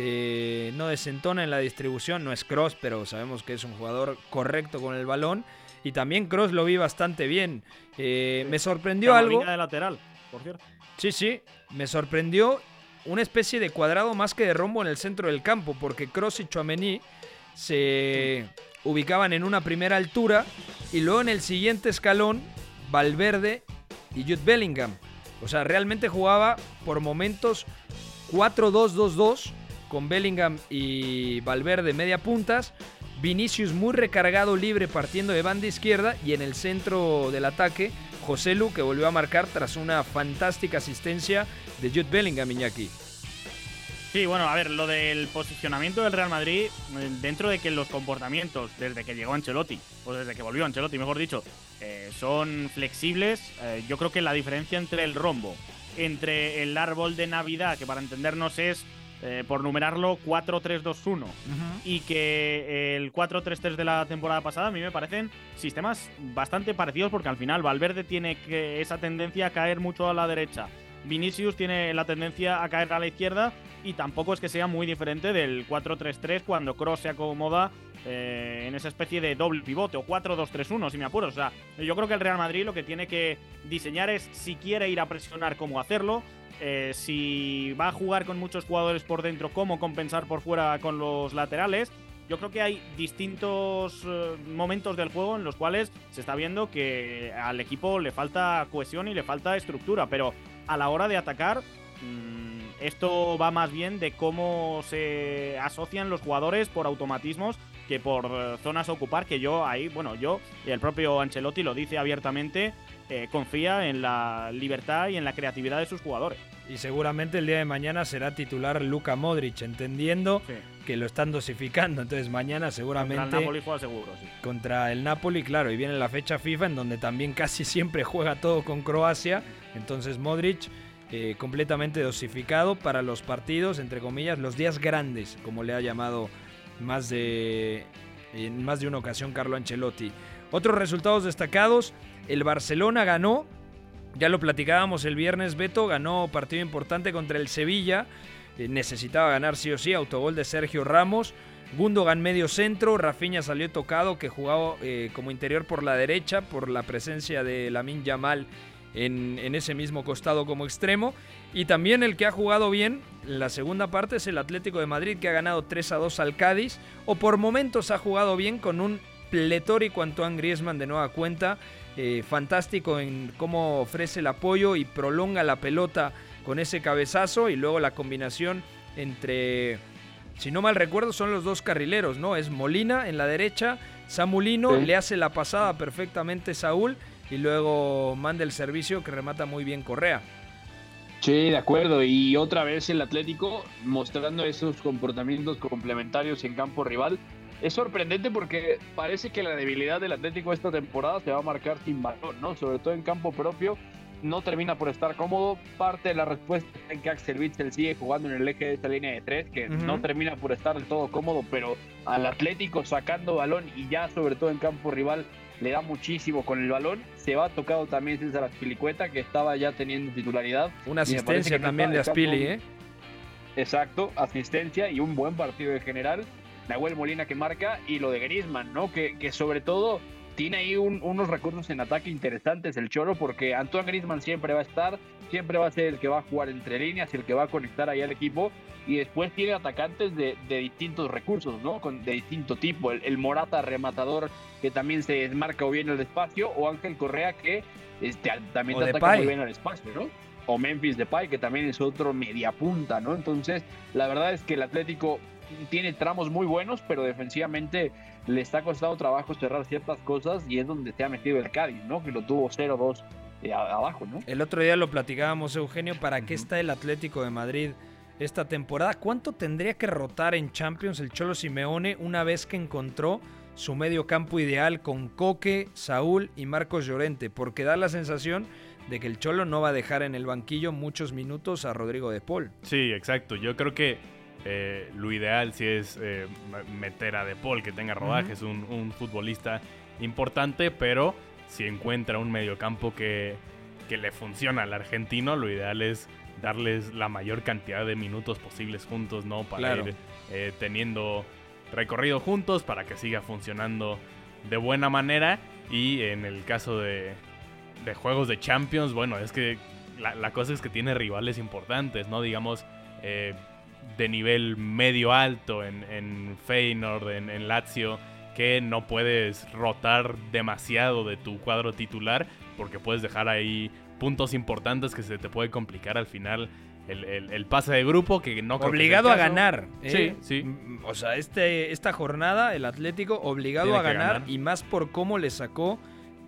eh, no desentona en la distribución, no es Cross, pero sabemos que es un jugador correcto con el balón. Y también Cross lo vi bastante bien. Eh, me sorprendió algo. de lateral, por cierto. Sí, sí, me sorprendió una especie de cuadrado más que de rombo en el centro del campo, porque Cross y Chouameni se ubicaban en una primera altura y luego en el siguiente escalón Valverde y Jude Bellingham. O sea, realmente jugaba por momentos 4-2-2-2 con Bellingham y Valverde media puntas. Vinicius muy recargado libre partiendo de banda izquierda y en el centro del ataque José Lu que volvió a marcar tras una fantástica asistencia de Jude Bellingham Iñaki. Sí, bueno, a ver, lo del posicionamiento del Real Madrid, eh, dentro de que los comportamientos desde que llegó Ancelotti, o desde que volvió Ancelotti, mejor dicho, eh, son flexibles, eh, yo creo que la diferencia entre el rombo, entre el árbol de Navidad, que para entendernos es eh, por numerarlo 4-3-2-1 y que el 4-3-3 de la temporada pasada a mí me parecen sistemas bastante parecidos porque al final Valverde tiene que esa tendencia a caer mucho a la derecha. Vinicius tiene la tendencia a caer a la izquierda y tampoco es que sea muy diferente del 4-3-3 cuando Cross se acomoda eh, en esa especie de doble pivote o 4-2-3-1 si me apuro. O sea, yo creo que el Real Madrid lo que tiene que diseñar es si quiere ir a presionar cómo hacerlo, eh, si va a jugar con muchos jugadores por dentro, cómo compensar por fuera con los laterales. Yo creo que hay distintos eh, momentos del juego en los cuales se está viendo que al equipo le falta cohesión y le falta estructura, pero a la hora de atacar, mmm, esto va más bien de cómo se asocian los jugadores por automatismos que por eh, zonas ocupar, que yo ahí, bueno, yo y el propio Ancelotti lo dice abiertamente, eh, confía en la libertad y en la creatividad de sus jugadores. Y seguramente el día de mañana será titular Luka Modric, entendiendo sí. que lo están dosificando. Entonces mañana seguramente... Contra el Napoli juega seguro, sí. Contra el Napoli, claro, y viene la fecha FIFA en donde también casi siempre juega todo con Croacia. Entonces Modric eh, completamente dosificado para los partidos, entre comillas, los días grandes, como le ha llamado más de, más de una ocasión Carlo Ancelotti. Otros resultados destacados, el Barcelona ganó, ya lo platicábamos el viernes, Beto ganó partido importante contra el Sevilla, eh, necesitaba ganar sí o sí, autogol de Sergio Ramos, Gundogan medio centro, Rafinha salió tocado que jugaba eh, como interior por la derecha por la presencia de Lamin Yamal en, en, ese mismo costado como extremo. Y también el que ha jugado bien en la segunda parte es el Atlético de Madrid que ha ganado 3 a 2 al Cádiz o por momentos ha jugado bien con un pletórico Antoine Griezmann de nueva cuenta. Eh, fantástico en cómo ofrece el apoyo y prolonga la pelota con ese cabezazo y luego la combinación entre, si no mal recuerdo, son los dos carrileros, ¿no? Es Molina en la derecha, Samulino sí. le hace la pasada perfectamente Saúl y luego manda el servicio que remata muy bien Correa. Sí, de acuerdo. Y otra vez el Atlético mostrando esos comportamientos complementarios en campo rival. Es sorprendente porque parece que la debilidad del Atlético esta temporada se va a marcar sin balón, ¿no? Sobre todo en campo propio. No termina por estar cómodo. Parte de la respuesta en que Axel Witzel sigue jugando en el eje de esta línea de tres, que uh -huh. no termina por estar del todo cómodo, pero al Atlético sacando balón y ya sobre todo en campo rival le da muchísimo con el balón. Se va tocado también César Aspilicueta, que estaba ya teniendo titularidad. Una asistencia también de Aspili, ¿eh? Exacto, asistencia y un buen partido en general. Nahuel Molina que marca y lo de Griezmann, ¿no? Que, que sobre todo tiene ahí un, unos recursos en ataque interesantes el Cholo, porque Antoine Griezmann siempre va a estar, siempre va a ser el que va a jugar entre líneas, el que va a conectar ahí al equipo, y después tiene atacantes de, de distintos recursos, ¿no? Con, de distinto tipo, el, el, Morata rematador que también se desmarca o bien el espacio, o Ángel Correa que este, también te ataca muy bien al espacio, ¿no? O Memphis Depay que también es otro media punta, ¿no? Entonces, la verdad es que el Atlético tiene tramos muy buenos, pero defensivamente le está costando trabajo cerrar ciertas cosas y es donde se ha metido el Cádiz, ¿no? Que lo tuvo 0-2 eh, abajo, ¿no? El otro día lo platicábamos, Eugenio, ¿para qué está el Atlético de Madrid esta temporada? ¿Cuánto tendría que rotar en Champions el Cholo Simeone una vez que encontró su medio campo ideal con Coque, Saúl y Marcos Llorente? Porque da la sensación de que el Cholo no va a dejar en el banquillo muchos minutos a Rodrigo de Paul. Sí, exacto. Yo creo que eh, lo ideal sí es eh, meter a De Paul, que tenga rodaje, es uh -huh. un, un, futbolista importante, pero si encuentra un mediocampo que, que le funciona al argentino, lo ideal es darles la mayor cantidad de minutos posibles juntos, ¿no? Para claro. ir eh, teniendo recorrido juntos, para que siga funcionando de buena manera. Y en el caso de, de juegos de Champions, bueno, es que la, la, cosa es que tiene rivales importantes, ¿no? Digamos, eh, de nivel medio alto en, en Feyenoord, en, en, Lazio, que no puedes rotar demasiado de tu cuadro titular porque puedes dejar ahí puntos importantes que se te puede complicar al final el, el- el pase de grupo, que no que Obligado a ganar. ¿eh? Sí, sí. Mm, O sea, este, esta jornada, el Atlético obligado Tiene a ganar, ganar. y más por cómo le sacó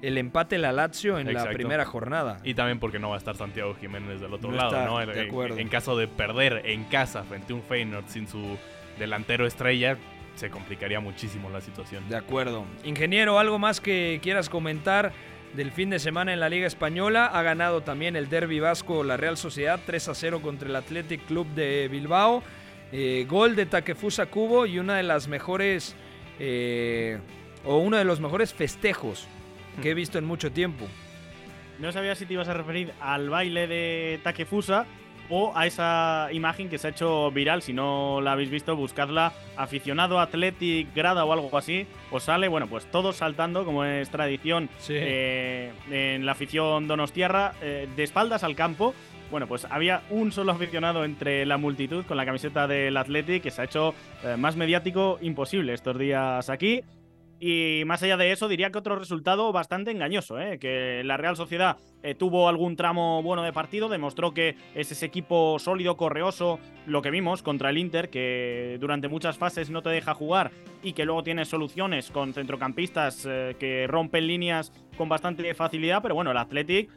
el empate la Lazio en la primera jornada. Y también porque no va a estar Santiago Jiménez del otro No lado, está, ¿no? de En-. En, caso de perder en casa frente a un Feyenoord sin su delantero estrella, se complicaría muchísimo la situación. De acuerdo. Ingeniero, ¿algo más que quieras comentar del fin de semana en la Liga Española? Ha ganado también el Derby Vasco la Real Sociedad 3 a 0 contra el Athletic Club de Bilbao. Eh, gol de Takefusa Kubo y una de las mejores eh, o uno de los mejores festejos que he visto en mucho tiempo. No sabía si te ibas a referir al baile de Takefusa o a esa imagen que se ha hecho viral. Si no la habéis visto, buscadla. Aficionado Athletic Grada o algo así. Os sale, bueno, pues todos saltando, como es tradición Sí. eh, en la afición donostiarra, eh, de espaldas al campo. Bueno, pues había un solo aficionado entre la multitud con la camiseta del Athletic que se ha hecho eh, más mediático imposible estos días aquí. Y más allá de eso, diría que otro resultado bastante engañoso, ¿eh? que la Real Sociedad eh, tuvo algún tramo bueno de partido, demostró que es ese equipo sólido, correoso, lo que vimos contra el Inter, que durante muchas fases no te deja jugar y que luego tiene soluciones con centrocampistas eh, que rompen líneas con bastante facilidad, pero bueno, el Athletic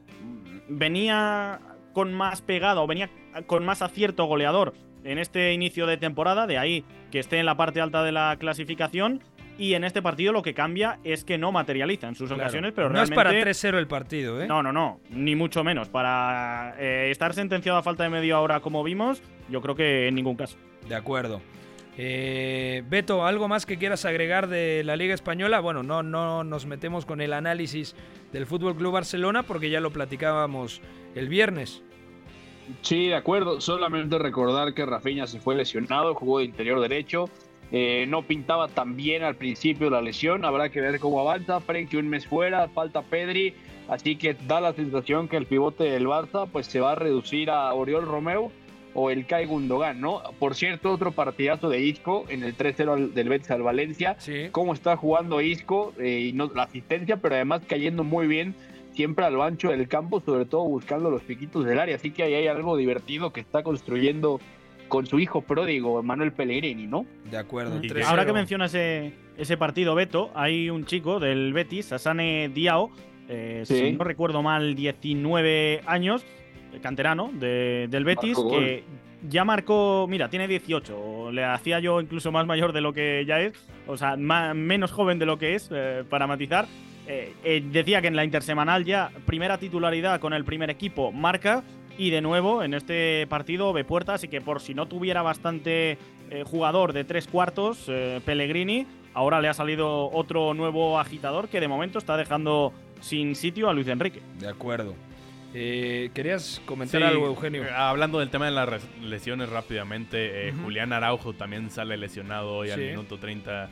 venía con más pegado, venía con más acierto goleador en este inicio de temporada, de ahí que esté en la parte alta de la clasificación. Y en este partido lo que cambia es que no materializa en sus Claro. ocasiones, pero no realmente. es para 3-0 el partido, ¿eh? No, no, no, ni mucho menos. Para eh, estar sentenciado a falta de media hora, como vimos, yo creo que en ningún caso. De acuerdo. Eh, Beto, ¿algo más que quieras agregar de la Liga Española? Bueno, no, no nos metemos con el análisis del Fútbol Club Barcelona porque ya lo platicábamos el viernes. Sí, de acuerdo. Solamente recordar que Rafinha se fue lesionado, jugó de interior derecho. Eh, no pintaba tan bien al principio la lesión. Habrá que ver cómo avanza. Frenkie un mes fuera, falta Pedri. Así que da la sensación que el pivote del Barça pues se va a reducir a Oriol Romeo o el Kai Gundogan, ¿no? Por cierto, otro partidazo de Isco en el 3-0 al- del Betis al Valencia. Cómo está jugando Isco eh, y no, la asistencia, pero además cayendo muy bien siempre a lo ancho del campo, sobre todo buscando los piquitos del área. Así que ahí hay algo divertido que está construyendo con su hijo pródigo, Manuel Pellegrini, ¿no? De acuerdo. Ahora que mencionas ese, ese partido, Beto, hay un chico del Betis, Asane Diao, eh, Sí. si no recuerdo mal, 19 años, eh, canterano de- del Betis, gol. que ya marcó, mira, tiene 18, le hacía yo incluso más mayor de lo que ya es, o sea, menos joven de lo que es, eh, para matizar. Eh, eh, decía que en la intersemanal ya, primera titularidad con el primer equipo, marca. Y de nuevo, en este partido, ve puertas. Así que por si no tuviera bastante eh, jugador de tres cuartos, eh, Pellegrini, ahora le ha salido otro nuevo agitador que de momento está dejando sin sitio a Luis Enrique. De acuerdo. Eh, ¿Querías comentar Sí, algo, Eugenio? eh, Hablando del tema de las lesiones rápidamente, eh, Ujú. Julián Araujo también sale lesionado hoy al Sí. minuto 30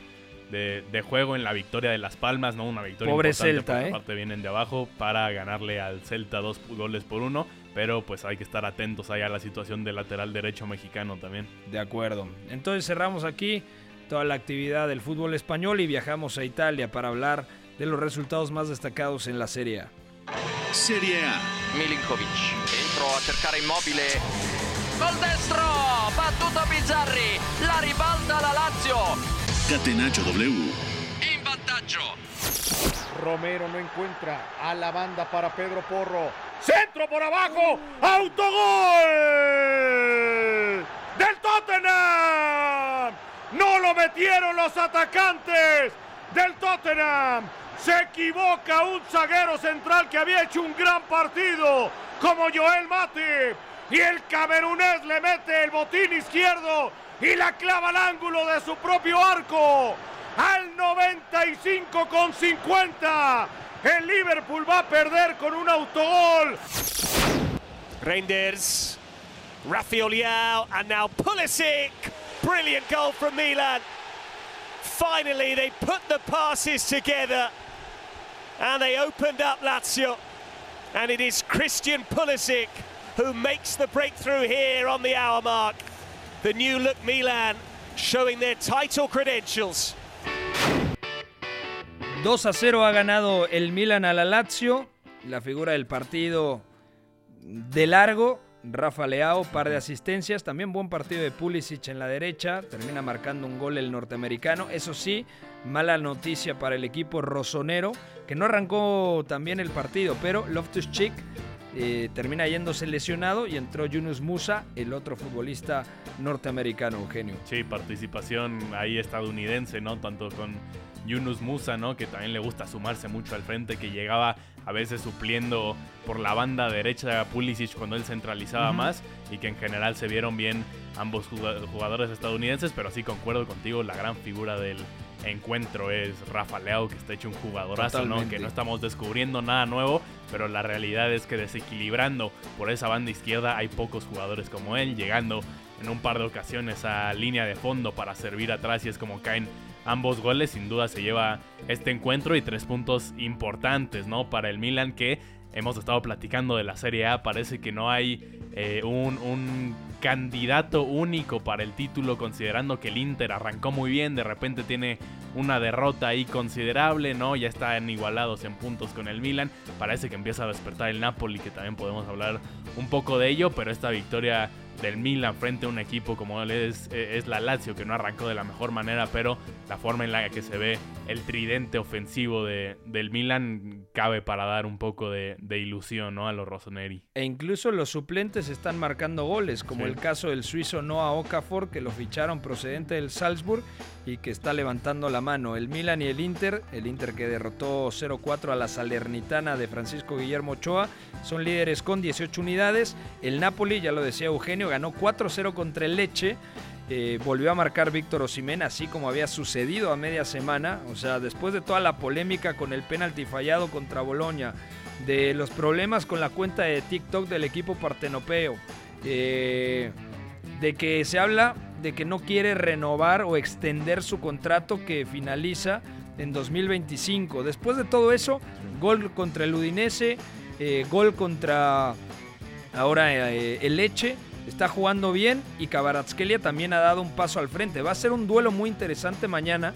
de, de juego en la victoria de Las Palmas, ¿no? Una victoria Pobre importante Celta, porque ¿eh? aparte vienen de abajo para ganarle al Celta dos goles por uno, pero pues hay que estar atentos ahí a la situación del lateral derecho mexicano también. De acuerdo. Entonces cerramos aquí toda la actividad del fútbol español y viajamos a Italia para hablar de los resultados más destacados en la Serie A. Serie A. Milinkovic dentro a cercare immobile col destro battuto Bizzarri la ribalta la Lazio Catenaccio W. in vantaggio Romero no encuentra a la banda para Pedro Porro. Centro por abajo. Autogol del Tottenham. No lo metieron los atacantes del Tottenham. Se equivoca un zaguero central que había hecho un gran partido como Joel Matip. Y el camerunés le mete el botín izquierdo y la clava al ángulo de su propio arco. Al 95 con 50. El Liverpool va a perder con un autogol. Reinders, Rafael and now Pulisic. Brilliant goal from Milan. Finally, they put the passes together and they opened up Lazio. And it is Christian Pulisic who makes the breakthrough here on the hour mark. The new look Milan showing their title credentials. 2 a 0 ha ganado el Milan a la Lazio. La figura del partido de largo Rafa Leao, par de asistencias, también buen partido de Pulisic en la derecha, termina marcando un gol el norteamericano. Eso sí, mala noticia para el equipo rosonero, que no arrancó también el partido, pero Loftus Cheek eh, termina yéndose lesionado y entró Yunus Musa, el otro futbolista norteamericano, Eugenio. Sí, participación ahí estadounidense, ¿no? Tanto con Yunus Musa, ¿no? Que también le gusta sumarse mucho al frente, que llegaba a veces supliendo por la banda derecha a Pulisic cuando él centralizaba más y que en general se vieron bien ambos jugadores estadounidenses, pero sí concuerdo contigo, la gran figura del encuentro es Rafa Leao, que está hecho un jugadorazo, ¿no? Que no estamos descubriendo nada nuevo, pero la realidad es que desequilibrando por esa banda izquierda hay pocos jugadores como él, llegando en un par de ocasiones a línea de fondo para servir atrás y es como caen ambos goles, sin duda se lleva este encuentro y tres puntos importantes, ¿no? Para el Milan que hemos estado platicando de la Serie A, parece que no hay eh, un, un, candidato único para el título, considerando que el Inter arrancó muy bien, de repente tiene una derrota ahí considerable, ¿no? Ya están igualados en puntos con el Milan, parece que empieza a despertar el Napoli, que también podemos hablar un poco de ello, pero esta victoria del Milan frente a un equipo como es, eh, es la Lazio, que no arrancó de la mejor manera, pero la forma en la que se ve el tridente ofensivo de, del Milan cabe para dar un poco de, ilusión ¿no? a los Rossoneri. E incluso los suplentes están marcando goles, como el caso del suizo Noah Okafor, que lo ficharon procedente del Salzburg y que está levantando la mano. El Milan y el Inter, el Inter que derrotó 0-4 a la Salernitana de Francisco Guillermo Ochoa, son líderes con 18 unidades. El Napoli, ya lo decía Eugenio, ganó 4-0 contra el Leche. Eh, volvió a marcar Víctor Osimén, así como había sucedido a media semana. O sea, después de toda la polémica con el penalti fallado contra Boloña, de los problemas con la cuenta de TikTok del equipo partenopeo, eh, de que se habla de que no quiere renovar o extender su contrato que finaliza en 2025. Después de todo eso, gol contra el Udinese, eh, gol contra ahora el Leche está jugando bien y Cabaratskelia también ha dado un paso al frente. Va a ser un duelo muy interesante mañana,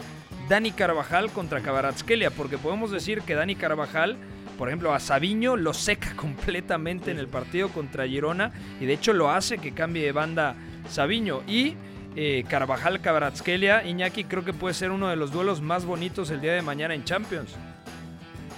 Dani Carvajal contra Cabaratskelia, porque podemos decir que Dani Carvajal, por ejemplo, a Sabiño lo seca completamente en el partido contra Girona y de hecho lo hace que cambie de banda Sabiño y eh, Carvajal Cabaratskelia, Iñaki creo que puede ser uno de los duelos más bonitos el día de mañana en Champions.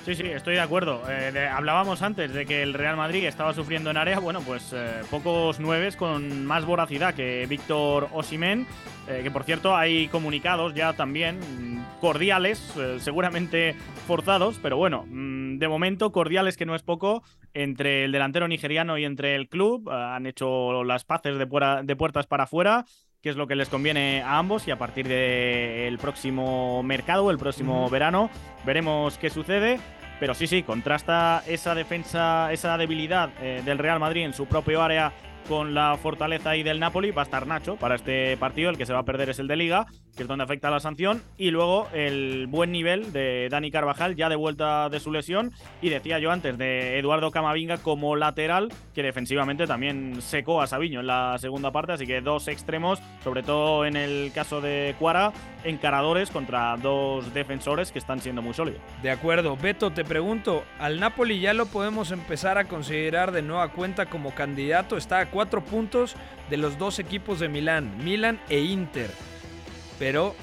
Sí, sí, estoy de acuerdo. Eh, hablábamos antes de que el Real Madrid estaba sufriendo en área. Bueno, pues eh, pocos nueves con más voracidad que Víctor Osimén. Eh, que por cierto hay comunicados ya también mm, cordiales, seguramente forzados, pero bueno, mm, de momento cordiales que no es poco entre el delantero nigeriano y entre el club. han hecho las paces de, de puertas para afuera que es lo que les conviene a ambos y a partir del próximo mercado, el próximo verano, veremos qué sucede. Pero sí, sí, contrasta esa defensa, esa debilidad eh, del Real Madrid en su propio área con la fortaleza ahí del Napoli. Va a estar Nacho para este partido. El que se va a perder es el de Liga, que es donde afecta la sanción. Y luego el buen nivel de Dani Carvajal, ya de vuelta de su lesión. Y decía yo antes de Eduardo Camavinga como lateral, que defensivamente también secó a Sabiño en la segunda parte. Así que dos extremos, sobre todo en el caso de Cuara, encaradores contra dos defensores que están siendo muy sólidos. De acuerdo. Beto, te pregunto, ¿al Napoli ya lo podemos empezar a considerar de nueva cuenta como candidato? Está a cuatro puntos de los dos equipos de Milán, Milan e Inter. Pero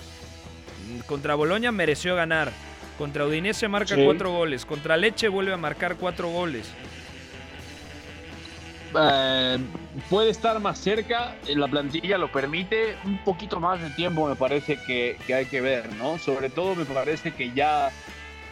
mm, contra Boloña mereció ganar. Contra Udinese marca cuatro goles. Contra Leche vuelve a marcar cuatro goles. Eh, puede estar más cerca, la plantilla lo permite, un poquito más de tiempo me parece que, que hay que ver, ¿no? Sobre todo me parece que ya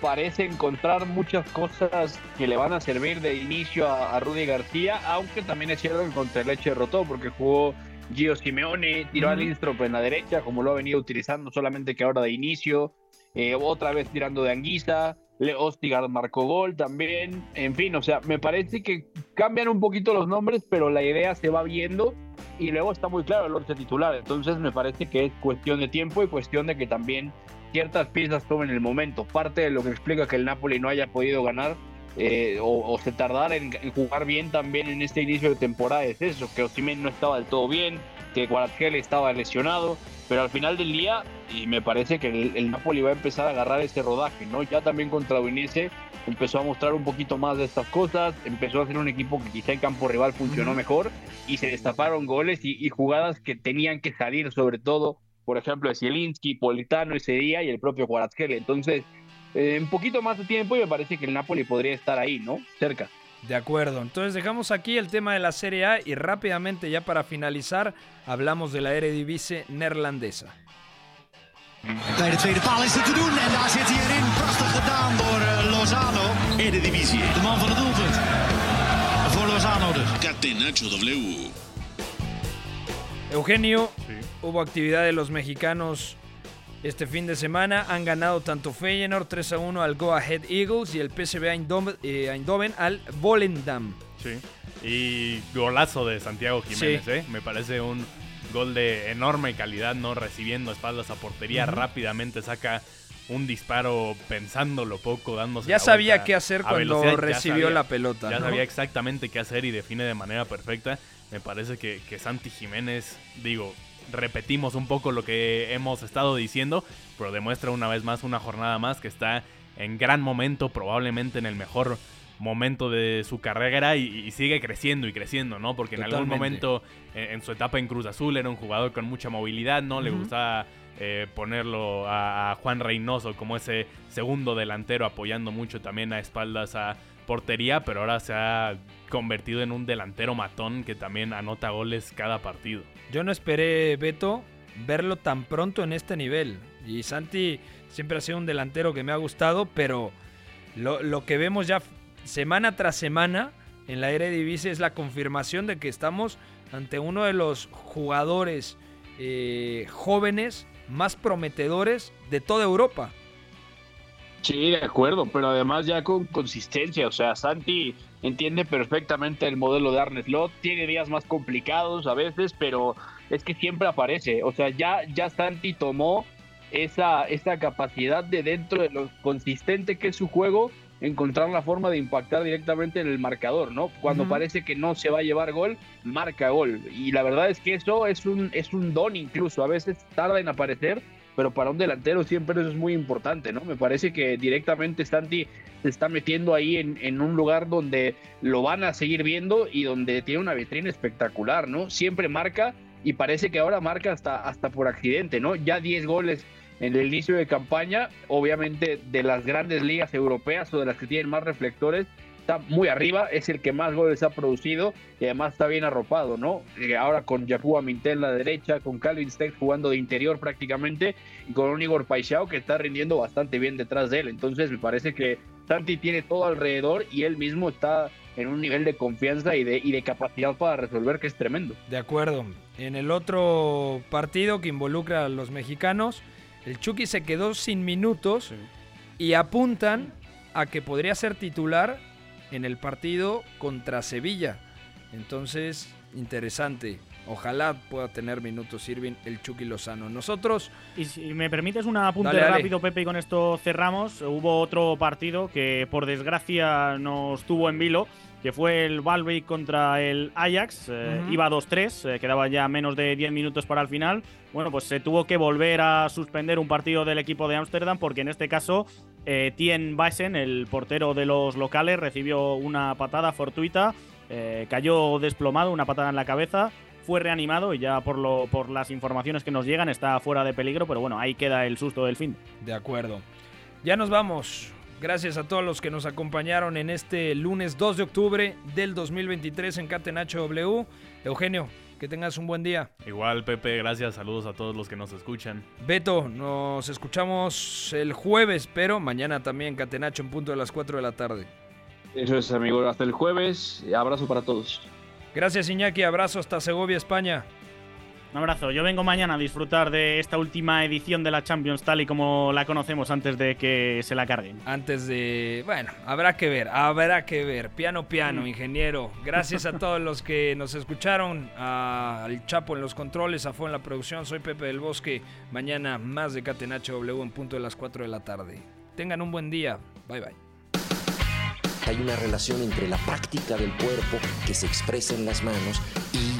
parece encontrar muchas cosas que le van a servir de inicio a, Rudy García, aunque también es cierto que contra Leche derrotó porque jugó Gio Simeone, tiró al Instrop en la derecha, como lo ha venido utilizando, solamente que ahora de inicio, eh, otra vez tirando de Anguisa, Le Ostigar marcó gol también, en fin, o sea, me parece que cambian un poquito los nombres, pero la idea se va viendo y luego está muy claro el once titular, entonces me parece que es cuestión de tiempo y cuestión de que también ciertas piezas tomen el momento. Parte de lo que explica que el Napoli no haya podido ganar eh, o, se tardara en, jugar bien también en este inicio de temporada es eso, que Osimhen no estaba del todo bien, que Guaratgel estaba lesionado, pero al final del día y me parece que el, Napoli va a empezar a agarrar ese rodaje, ¿no? Ya también contra Udinese empezó a mostrar un poquito más de estas cosas, empezó a ser un equipo que quizá en campo rival funcionó mejor y se destaparon goles y, jugadas que tenían que salir, sobre todo, por ejemplo, de Zielinski, Politano ese día y el propio Kvaratskhelia. Entonces, eh, un poquito más de tiempo y me parece que el Napoli podría estar ahí, ¿no? Cerca. De acuerdo, entonces dejamos aquí el tema de la Serie A y rápidamente ya para finalizar hablamos de la Eredivisie neerlandesa. Bij de tweede paal is het te doen en daar zit hij erin. Prachtig gedaan door Lozano. Eredivisie. De man van het doelpunt. Voor Lozano dus. W. Eugenio, sí. hubo actividad de los mexicanos este fin de semana. Han ganado tanto Feyenoord 3 a 1 al Go Ahead Eagles y el PSV Eindhoven, eh, Eindhoven al Volendam. Sí. Y golazo de Santiago Jiménez, ¿eh? Me parece un Gol de enorme calidad, no recibiendo espaldas a portería. Rápidamente saca un disparo pensándolo poco, dándose. Ya sabía qué hacer cuando recibió la pelota. Ya sabía exactamente qué hacer y define de manera perfecta. Me parece que, que Santi Jiménez, digo, repetimos un poco lo que hemos estado diciendo, pero demuestra una vez más, una jornada más, que está en gran momento, probablemente en el mejor momento de su carrera y, sigue creciendo y creciendo, ¿no? Porque en algún momento en, su etapa en Cruz Azul era un jugador con mucha movilidad, ¿no? Le gustaba eh, ponerlo a, Juan Reynoso como ese segundo delantero apoyando mucho también a espaldas a portería, pero ahora se ha convertido en un delantero matón que también anota goles cada partido. Yo no esperé, Beto, verlo tan pronto en este nivel. Y Santi siempre ha sido un delantero que me ha gustado, pero lo, que vemos ya semana tras semana en la Eredivisie es la confirmación de que estamos ante uno de los jugadores eh, jóvenes más prometedores de toda Europa. Sí, de acuerdo, pero además ya con consistencia, o sea, Santi entiende perfectamente el modelo de Arne Slot, tiene días más complicados a veces, pero es que siempre aparece, o sea, ya, ya Santi tomó esa, esa capacidad de dentro de lo consistente que es su juego, encontrar la forma de impactar directamente en el marcador, ¿no? Cuando parece que no se va a llevar gol, marca gol. Y la verdad es que eso es un, es un don incluso, a veces tarda en aparecer, pero para un delantero siempre eso es muy importante, ¿no? Me parece que directamente Santi se está metiendo ahí en, en, un lugar donde lo van a seguir viendo y donde tiene una vitrina espectacular, ¿no? Siempre marca y parece que ahora marca hasta, hasta por accidente, ¿no? Ya 10 goles en el inicio de campaña, obviamente de las grandes ligas europeas o de las que tienen más reflectores, está muy arriba, es el que más goles ha producido y además está bien arropado, ¿no? Eh, ahora con Jakub Mintel en la derecha, con Calvin Steck jugando de interior prácticamente y con un Igor Paixao que está rindiendo bastante bien detrás de él. Entonces me parece que Santi tiene todo alrededor y él mismo está en un nivel de confianza y de, y de capacidad para resolver que es tremendo. De acuerdo. En el otro partido que involucra a los mexicanos, el Chucky se quedó sin minutos y apuntan a que podría ser titular en el partido contra Sevilla. Entonces, interesante. Ojalá pueda tener minutos Irving el Chucky Lozano. Nosotros. Y si me permites un apunte rápido, Pepe, y con esto cerramos. Hubo otro partido que por desgracia nos tuvo en vilo que fue el Valve contra el Ajax. Eh, iba 2-3, eh, quedaba ya menos de 10 minutos para el final. Bueno, pues se tuvo que volver a suspender un partido del equipo de Ámsterdam porque en este caso eh, Tien Baesen, el portero de los locales, recibió una patada fortuita, cayó desplomado, una patada en la cabeza. Fue reanimado y ya por, lo, por las informaciones que nos llegan está fuera de peligro, pero bueno, ahí queda el susto del fin. De acuerdo. Ya nos vamos. Gracias a todos los que nos acompañaron en este lunes 2 de octubre del 2023 en Catenacho W. Eugenio, que tengas un buen día. Igual, Pepe, gracias. Saludos a todos los que nos escuchan. Beto, nos escuchamos el jueves, pero mañana también Catenacho en punto de las 4 de la tarde. Eso es, amigo. Hasta el jueves. Abrazo para todos. Gracias, Iñaki. Abrazo hasta Segovia, España. Un abrazo. Yo vengo mañana a disfrutar de esta última edición de la Champions tal y como la conocemos antes de que se la carguen. Antes de... Bueno, habrá que ver, habrá que ver. Piano, piano, mm. ingeniero. Gracias a todos los que nos escucharon. Al Chapo en los controles, a Fue en la producción. Soy Pepe del Bosque. Mañana más de Catenacho W en punto de las 4 de la tarde. Tengan un buen día. Bye bye. Hay una relación entre la práctica del cuerpo que se expresa en las manos y